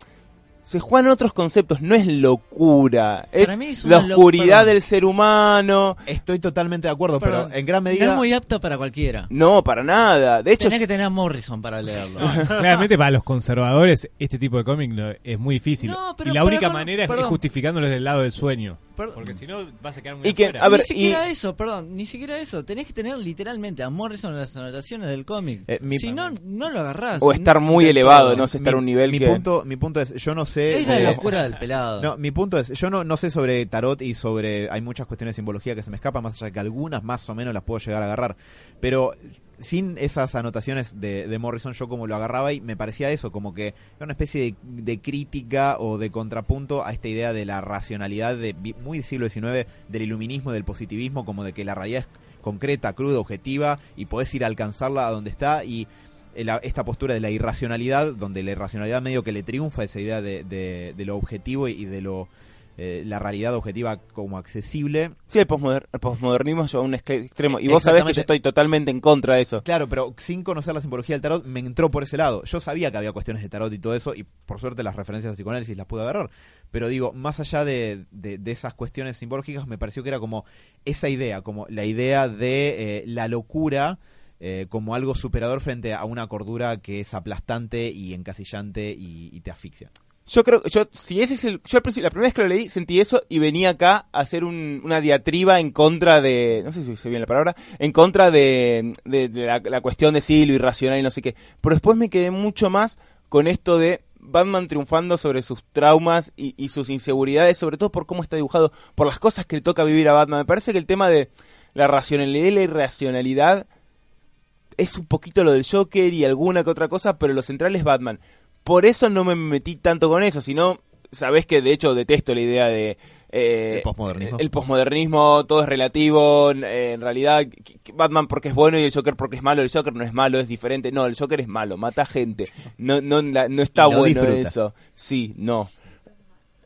C: se juegan otros conceptos, no es locura, es,
B: Para mí es
C: la oscuridad
B: perdón.
C: del ser humano.
D: Estoy totalmente de acuerdo,
B: Perdón,
D: pero en gran
B: No
D: medida.
B: es muy apto para cualquiera.
C: No, para nada. De hecho,
B: Tenés que tener a Morrison para leerlo.
E: Claramente para los conservadores este tipo de cómic no- es muy difícil.
B: No, pero-
E: y la única
B: perdón,
E: manera es- es
B: perdón.
E: justificándolo desde el lado del sueño. Porque si no vas a quedar muy
C: Y que,
E: afuera.
C: a ver,
B: ni siquiera
C: y-
B: eso, perdón, ni siquiera eso. Tenés que tener literalmente a Morrison en las anotaciones del cómic.
D: Eh, mi-
B: si no, no lo agarrás.
C: o estar muy elevado,
B: todo.
C: no sé, estar a un
D: mi,
C: nivel
D: mi
C: que...
D: punto, mi punto es, yo no sé.
B: Es la
D: eh,
B: locura del pelado.
D: No, mi punto es, yo no, no sé sobre tarot y sobre, hay muchas cuestiones de simbología que se me escapan, más allá de que algunas más o menos las puedo llegar a agarrar, pero sin esas anotaciones de, de Morrison yo como lo agarraba y me parecía eso, como que era una especie de, crítica o de contrapunto a esta idea de la racionalidad de muy siglo XIX, del iluminismo, del positivismo, como de que la realidad es concreta, cruda, objetiva y podés ir a alcanzarla a donde está y la- esta postura de la irracionalidad, donde la irracionalidad medio que le triunfa esa idea de, de- de lo objetivo y de lo eh, la realidad objetiva como accesible.
C: Sí, el, posmoder- el posmodernismo lleva a un extremo. Y vos sabés que yo estoy totalmente en contra de eso.
D: Claro, pero sin conocer la simbología del tarot me entró por ese lado. Yo sabía que había cuestiones de tarot y todo eso, y por suerte las referencias de psicoanálisis las pude agarrar. Pero digo, más allá de, de- de esas cuestiones simbológicas, me pareció que era como esa idea, como la idea de eh, la locura eh, como algo superador frente a una cordura que es aplastante y encasillante y, y te asfixia.
C: Yo creo que yo, si ese es el, yo la primera vez que lo leí sentí eso y venía acá a hacer un- una diatriba en contra de, no sé si se bien la palabra, en contra de, de- de la, la cuestión de sí, lo irracional y no sé qué. Pero después me quedé mucho más con esto de Batman triunfando sobre sus traumas y, y sus inseguridades, sobre todo por cómo está dibujado, por las cosas que le toca vivir a Batman. Me parece que el tema de la racionalidad y la irracionalidad es un poquito lo del Joker y alguna que otra cosa, pero lo central es Batman. Por eso no me metí tanto con eso, sino, sabés que de hecho detesto la idea de... eh,
D: El posmodernismo.
C: El posmodernismo, todo es relativo, eh, en realidad Batman porque es bueno y el Joker porque es malo, el Joker no es malo, es diferente. No, el Joker es malo, mata gente. No, no, no está bueno
D: disfruta.
C: eso. Sí, no.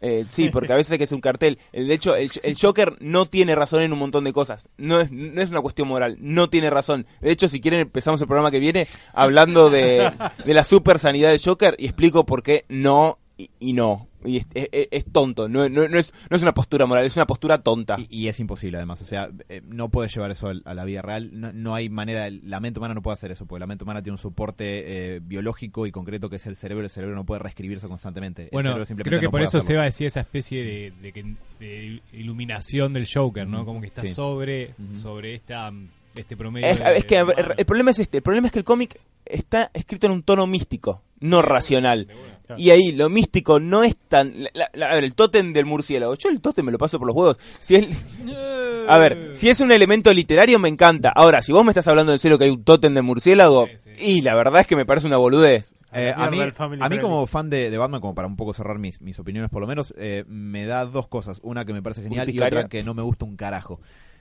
C: Eh, sí, porque a veces hay que hacer un cartel. El- De hecho, el, el Joker no tiene razón en un montón de cosas. No es, no es una cuestión moral. No tiene razón. De hecho, si quieren, empezamos el programa que viene hablando de, de la super sanidad del Joker y explico por qué no y, y no. Y es, es- es- es tonto. No, no- no es, no es una postura moral, es una postura tonta.
D: Y, y es imposible además, o sea, eh, no puedes llevar eso a la vida real, no, no hay manera, la mente humana no puede hacer eso, porque la mente humana tiene un soporte eh, biológico y concreto que es el cerebro, el cerebro no puede reescribirse constantemente.
E: Bueno,
D: simplemente
E: creo que
D: no
E: por eso
D: hacerlo.
E: Seba decía esa especie de, de que- de iluminación del Joker, ¿no? Como que está
D: Sí.
E: sobre, sobre esta, este promedio.
C: Es,
E: de-
C: es que a ver,
E: humano.
C: el problema es este, el problema es que el cómic está escrito en un tono místico, no racional. Y ahí lo místico no es tan... la- la- a ver, el tótem del murciélago. Yo el tótem me lo paso por los huevos. Si es, a ver, si es un elemento literario me encanta. Ahora, si vos me estás hablando en serio que hay un tótem de murciélago,
E: Sí, sí.
C: y la verdad es que me parece una boludez.
D: Eh, a mí, a mí como fan de, de Batman, como para un poco cerrar mis, mis opiniones por lo menos, eh, me da dos cosas. Una que me parece genial y otra que no me gusta un carajo.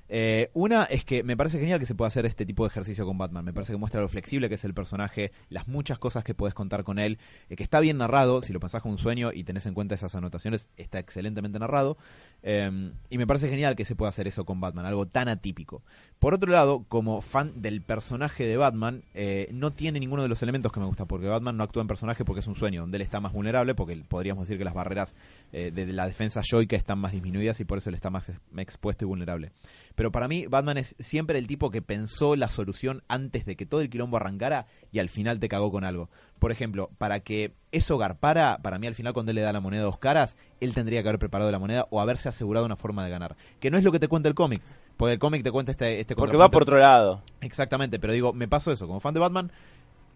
D: Eh, una es que me parece genial que se pueda hacer este tipo de ejercicio con Batman. Me parece que muestra lo flexible que es el personaje, las muchas cosas que puedes contar con él, eh, que está bien narrado, si lo pensás como un sueño y tenés en cuenta esas anotaciones, está excelentemente narrado. Eh, y me parece genial que se pueda hacer eso con Batman, algo tan atípico. Por otro lado, como fan del personaje de Batman, eh, no tiene ninguno de los elementos que me gustan, porque Batman no actúa en personaje porque es un sueño, donde él está más vulnerable, porque podríamos decir que las barreras eh, de la defensa yoica están más disminuidas y por eso él está más ex- expuesto y vulnerable. Pero para mí, Batman es siempre el tipo que pensó la solución antes de que todo el quilombo arrancara y al final te cagó con algo. Por ejemplo, para que eso garpara, para mí al final cuando él le da la moneda dos caras, él tendría que haber preparado la moneda o haberse asegurado una forma de ganar. Que no es lo que te cuenta el cómic. Porque el cómic te cuenta este, este
C: Porque va por otro lado.
D: Exactamente, pero digo, me pasó eso. Como fan de Batman,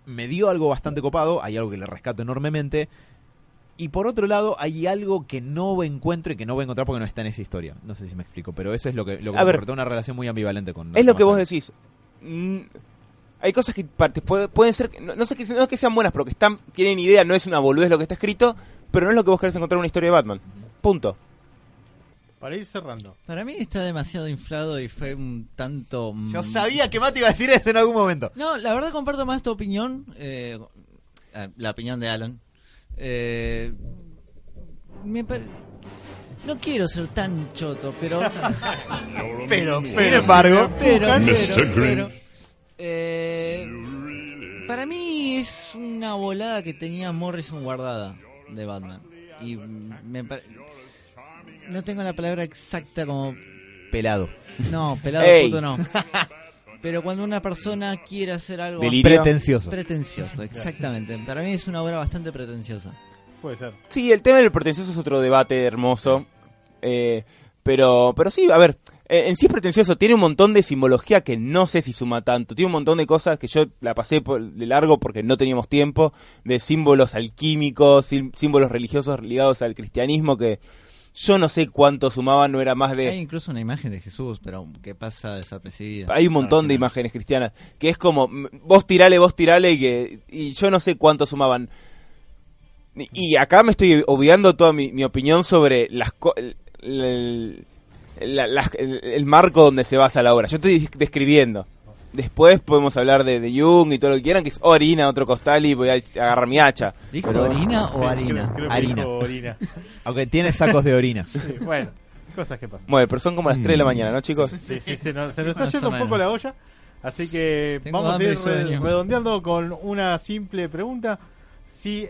D: me dio algo bastante copado, hay algo que le rescato enormemente. Y por otro lado, hay algo que no encuentro y que no voy a encontrar porque no está en esa historia. No sé si me explico, pero eso es lo que, lo que
C: A
D: me
C: ver.
D: una relación muy ambivalente con.
C: Es lo que vos decís. Mm, hay cosas que parte- puede- pueden ser, no, no sé que, no es que sean buenas, pero que están, tienen idea, no es una boludez lo que está escrito, pero no es lo que vos querés encontrar en una historia de Batman. Punto.
A: Para ir cerrando.
B: Para mí está demasiado inflado y fue un tanto...
D: Yo sabía que Mati iba a decir eso en algún momento.
B: No, la verdad comparto más tu opinión, eh, la opinión de Alan. Eh, me pare- No quiero ser tan choto, pero...
D: Pero, sin embargo,
B: pero, pero, eh, para mí es una volada que tenía Morrison guardada de Batman. Y me pare- No tengo la palabra exacta como...
D: pelado.
B: No, pelado
C: Ey.
B: puto no. Pero cuando una persona quiere hacer algo...
C: Delirio.
D: Pretencioso.
B: Pretencioso, exactamente. Para mí es una obra bastante pretenciosa.
A: Puede ser.
C: Sí, el tema del pretencioso es otro debate hermoso. Eh, pero, pero sí, a ver, eh, en sí es pretencioso. Tiene un montón de simbología que no sé si suma tanto. Tiene un montón de cosas que yo la pasé por, de largo porque no teníamos tiempo. De símbolos alquímicos, símbolos religiosos ligados al cristianismo que yo no sé cuánto sumaban. No era más
B: Hay
C: de...
B: incluso una imagen de Jesús, pero que pasa desapercibida.
C: Hay un montón de imágenes cristianas que es como vos tirale, vos tirale y que y yo no sé cuánto sumaban. Y, y acá me estoy obviando toda mi, mi opinión sobre las el, el- la- las- el- el marco donde se basa la obra. Yo estoy describiendo. Después podemos hablar de, de Jung y todo lo que quieran, que es orina, otro costal y voy a agarrar mi hacha.
B: ¿Dijo
C: Pero-
B: orina o
A: Sí,
B: harina?
A: Creo,
D: Harina.
A: dijo orina.
D: Aunque tiene sacos de orina.
A: Sí, bueno, cosas que pasan.
C: Bueno, pero son como las 3 de la mañana, ¿no, chicos?
A: Sí, sí, se nos, se nos está yendo un poco la olla. Así que
B: Tengo
A: vamos a ir re- redondeando con una simple pregunta. Si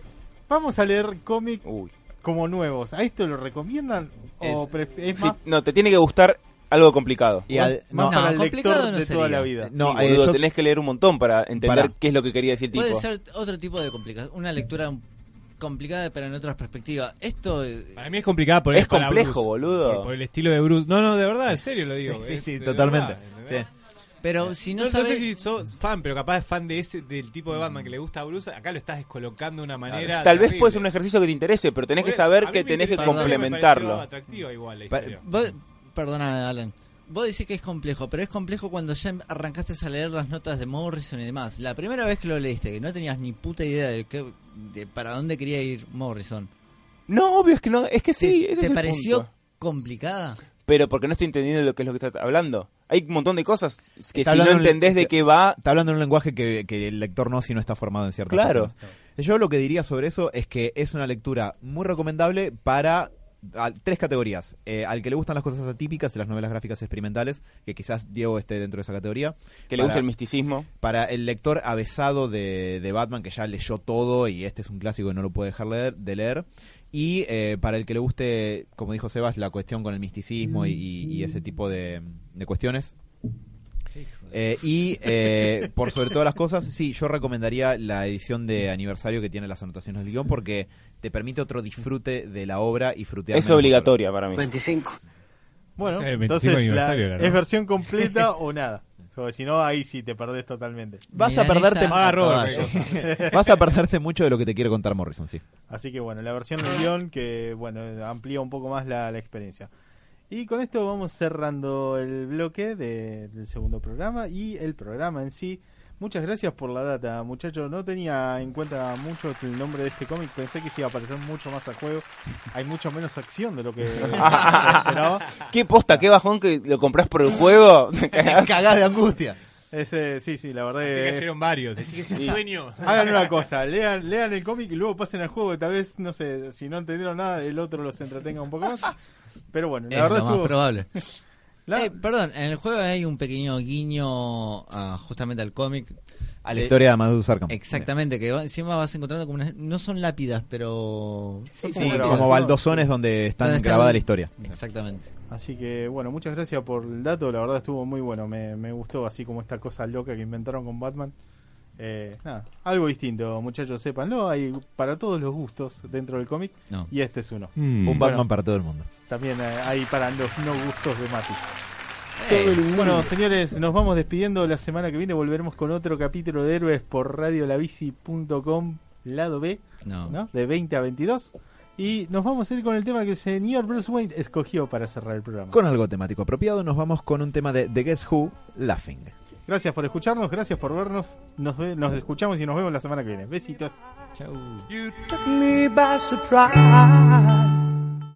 A: vamos a leer cómic
C: Uy.
A: como nuevos, ¿a esto lo recomiendan? ¿O
B: Es-
C: Sí, no, te tiene que gustar algo complicado.
D: Y al-
A: más
D: no,
A: para
B: No,
A: el
B: complicado
A: lector
B: no
A: de toda
B: sería.
A: la vida?
D: No,
C: Sí,
D: eh,
C: boludo,
D: yo-
C: tenés que leer un montón para entender qué es lo que quería decir el tipo.
B: Puede ser otro tipo de complicación, una lectura complicada pero en otras perspectivas. Esto eh,
E: Para mí es complicada por
C: Es complejo,
E: Bruce.
C: boludo.
E: Por, por el estilo de Bruce. No, no, de verdad, en serio lo digo.
D: Sí,
E: es
D: sí, totalmente.
E: verdad, ¿entendés?
D: Sí.
B: pero si no,
E: No, no
B: sabes
E: sé si sos fan, pero capaz es fan de ese del tipo de Batman que le gusta a Bruce. Acá lo estás descolocando de una manera.
C: Tal vez puede ser un ejercicio que te interese, pero tenés
E: Por
C: que saber que tenés que complementarlo.
E: atractiva igual la
D: Pa-
E: historia.
B: Vos, perdona, Alan. Vos decís que es complejo, pero es complejo cuando ya arrancaste a leer las notas de Morrison y demás. La primera vez que lo leíste, que no tenías ni puta idea de, qué, de para dónde quería ir Morrison.
C: No, obvio, es que no, es que sí,
B: ¿Te,
C: ese
B: te
C: es el
B: pareció
C: punto.
B: complicada?
C: Pero porque no estoy entendiendo lo que es lo que está hablando. Hay un montón de cosas que
D: Está
C: si no entendés de qué va,
D: Está hablando en un lenguaje que, que el lector no si no está formado en ciertas
C: Claro.
D: Yo lo que diría sobre eso es que es una lectura muy recomendable para a- tres categorías. Eh, al que le gustan las cosas atípicas y las novelas gráficas experimentales, que quizás Diego esté dentro de esa categoría.
C: que le gusta el misticismo.
D: Para el lector avesado de, de Batman, que ya leyó todo y este es un clásico que no lo puede dejar leer- de leer. Y eh, para el que le guste, como dijo Sebas, la cuestión con el misticismo y, y- y ese tipo de, de cuestiones. Eh, y eh, por sobre todas las cosas, sí, yo recomendaría la edición de aniversario que tiene las anotaciones del guion porque te permite otro disfrute de la obra y frutear.
C: Es obligatoria para mí.
G: 25.
A: Bueno,
E: Sí, el 25
A: entonces la-
E: ¿no?
A: es versión completa o nada. Porque si no, ahí sí te perdés totalmente.
D: Vas a perderte,
E: Paga
B: a
E: Robert,
B: caballo.
D: vas a perderte mucho de lo que te quiere contar Morrison, sí.
A: Así que bueno, la versión del guion que bueno amplía un poco más la, la experiencia. Y con esto vamos cerrando el bloque de- del segundo programa y el programa en sí. Muchas gracias por la data, muchachos. No tenía en cuenta mucho el nombre de este cómic. Pensé que se iba a aparecer mucho más al juego. Hay mucho menos acción de lo que esperaba.
C: ¿Qué posta, qué bajón que lo compras por el juego?
D: Cagás de angustia.
A: Ese, sí, sí, la verdad
E: Así
A: es-
E: cayeron varios. Decís que es un sueño.
A: Hagan una cosa, lean, lean el cómic y luego pasen al juego. que Tal vez, no sé, si no entendieron nada, el otro los entretenga un poco más. Pero bueno, la
B: Es
A: verdad
B: lo más
A: estuvo.
B: probable.
A: la-
B: Eh, perdón, en el juego hay un pequeño guiño a- justamente al cómic.
D: A la historia de Amadou Arkham.
B: Exactamente, que encima vas encontrando como unas- no son lápidas, pero Sí,
A: como
B: sí,
A: grabadas.
D: Como baldosones donde están
B: Donde
D: grabada la historia.
B: Exactamente.
A: Así que bueno, muchas gracias por el dato, la verdad estuvo muy bueno, me, me gustó así como esta cosa loca que inventaron con Batman. Eh, nada, algo distinto, muchachos, sépanlo, hay para todos los gustos dentro del cómic
B: No.
A: y este es uno.
E: Mm.
D: Un
A: Bueno.
D: Batman para todo el mundo.
A: También eh, hay para los no gustos de Mati. Bueno, señores, nos vamos despidiendo. La semana que viene volveremos con otro capítulo de Héroes por radiolabici.com, lado B,
B: No.
A: ¿no? De 20 a 22. Y nos vamos a ir con el tema que el señor Bruce Wayne escogió para cerrar el programa.
D: Con algo temático apropiado, nos vamos con un tema de The Guess Who, Laughing.
A: Gracias por escucharnos, gracias por vernos. Nos, ve- nos escuchamos y nos vemos la semana que viene. Besitos.
B: Chau.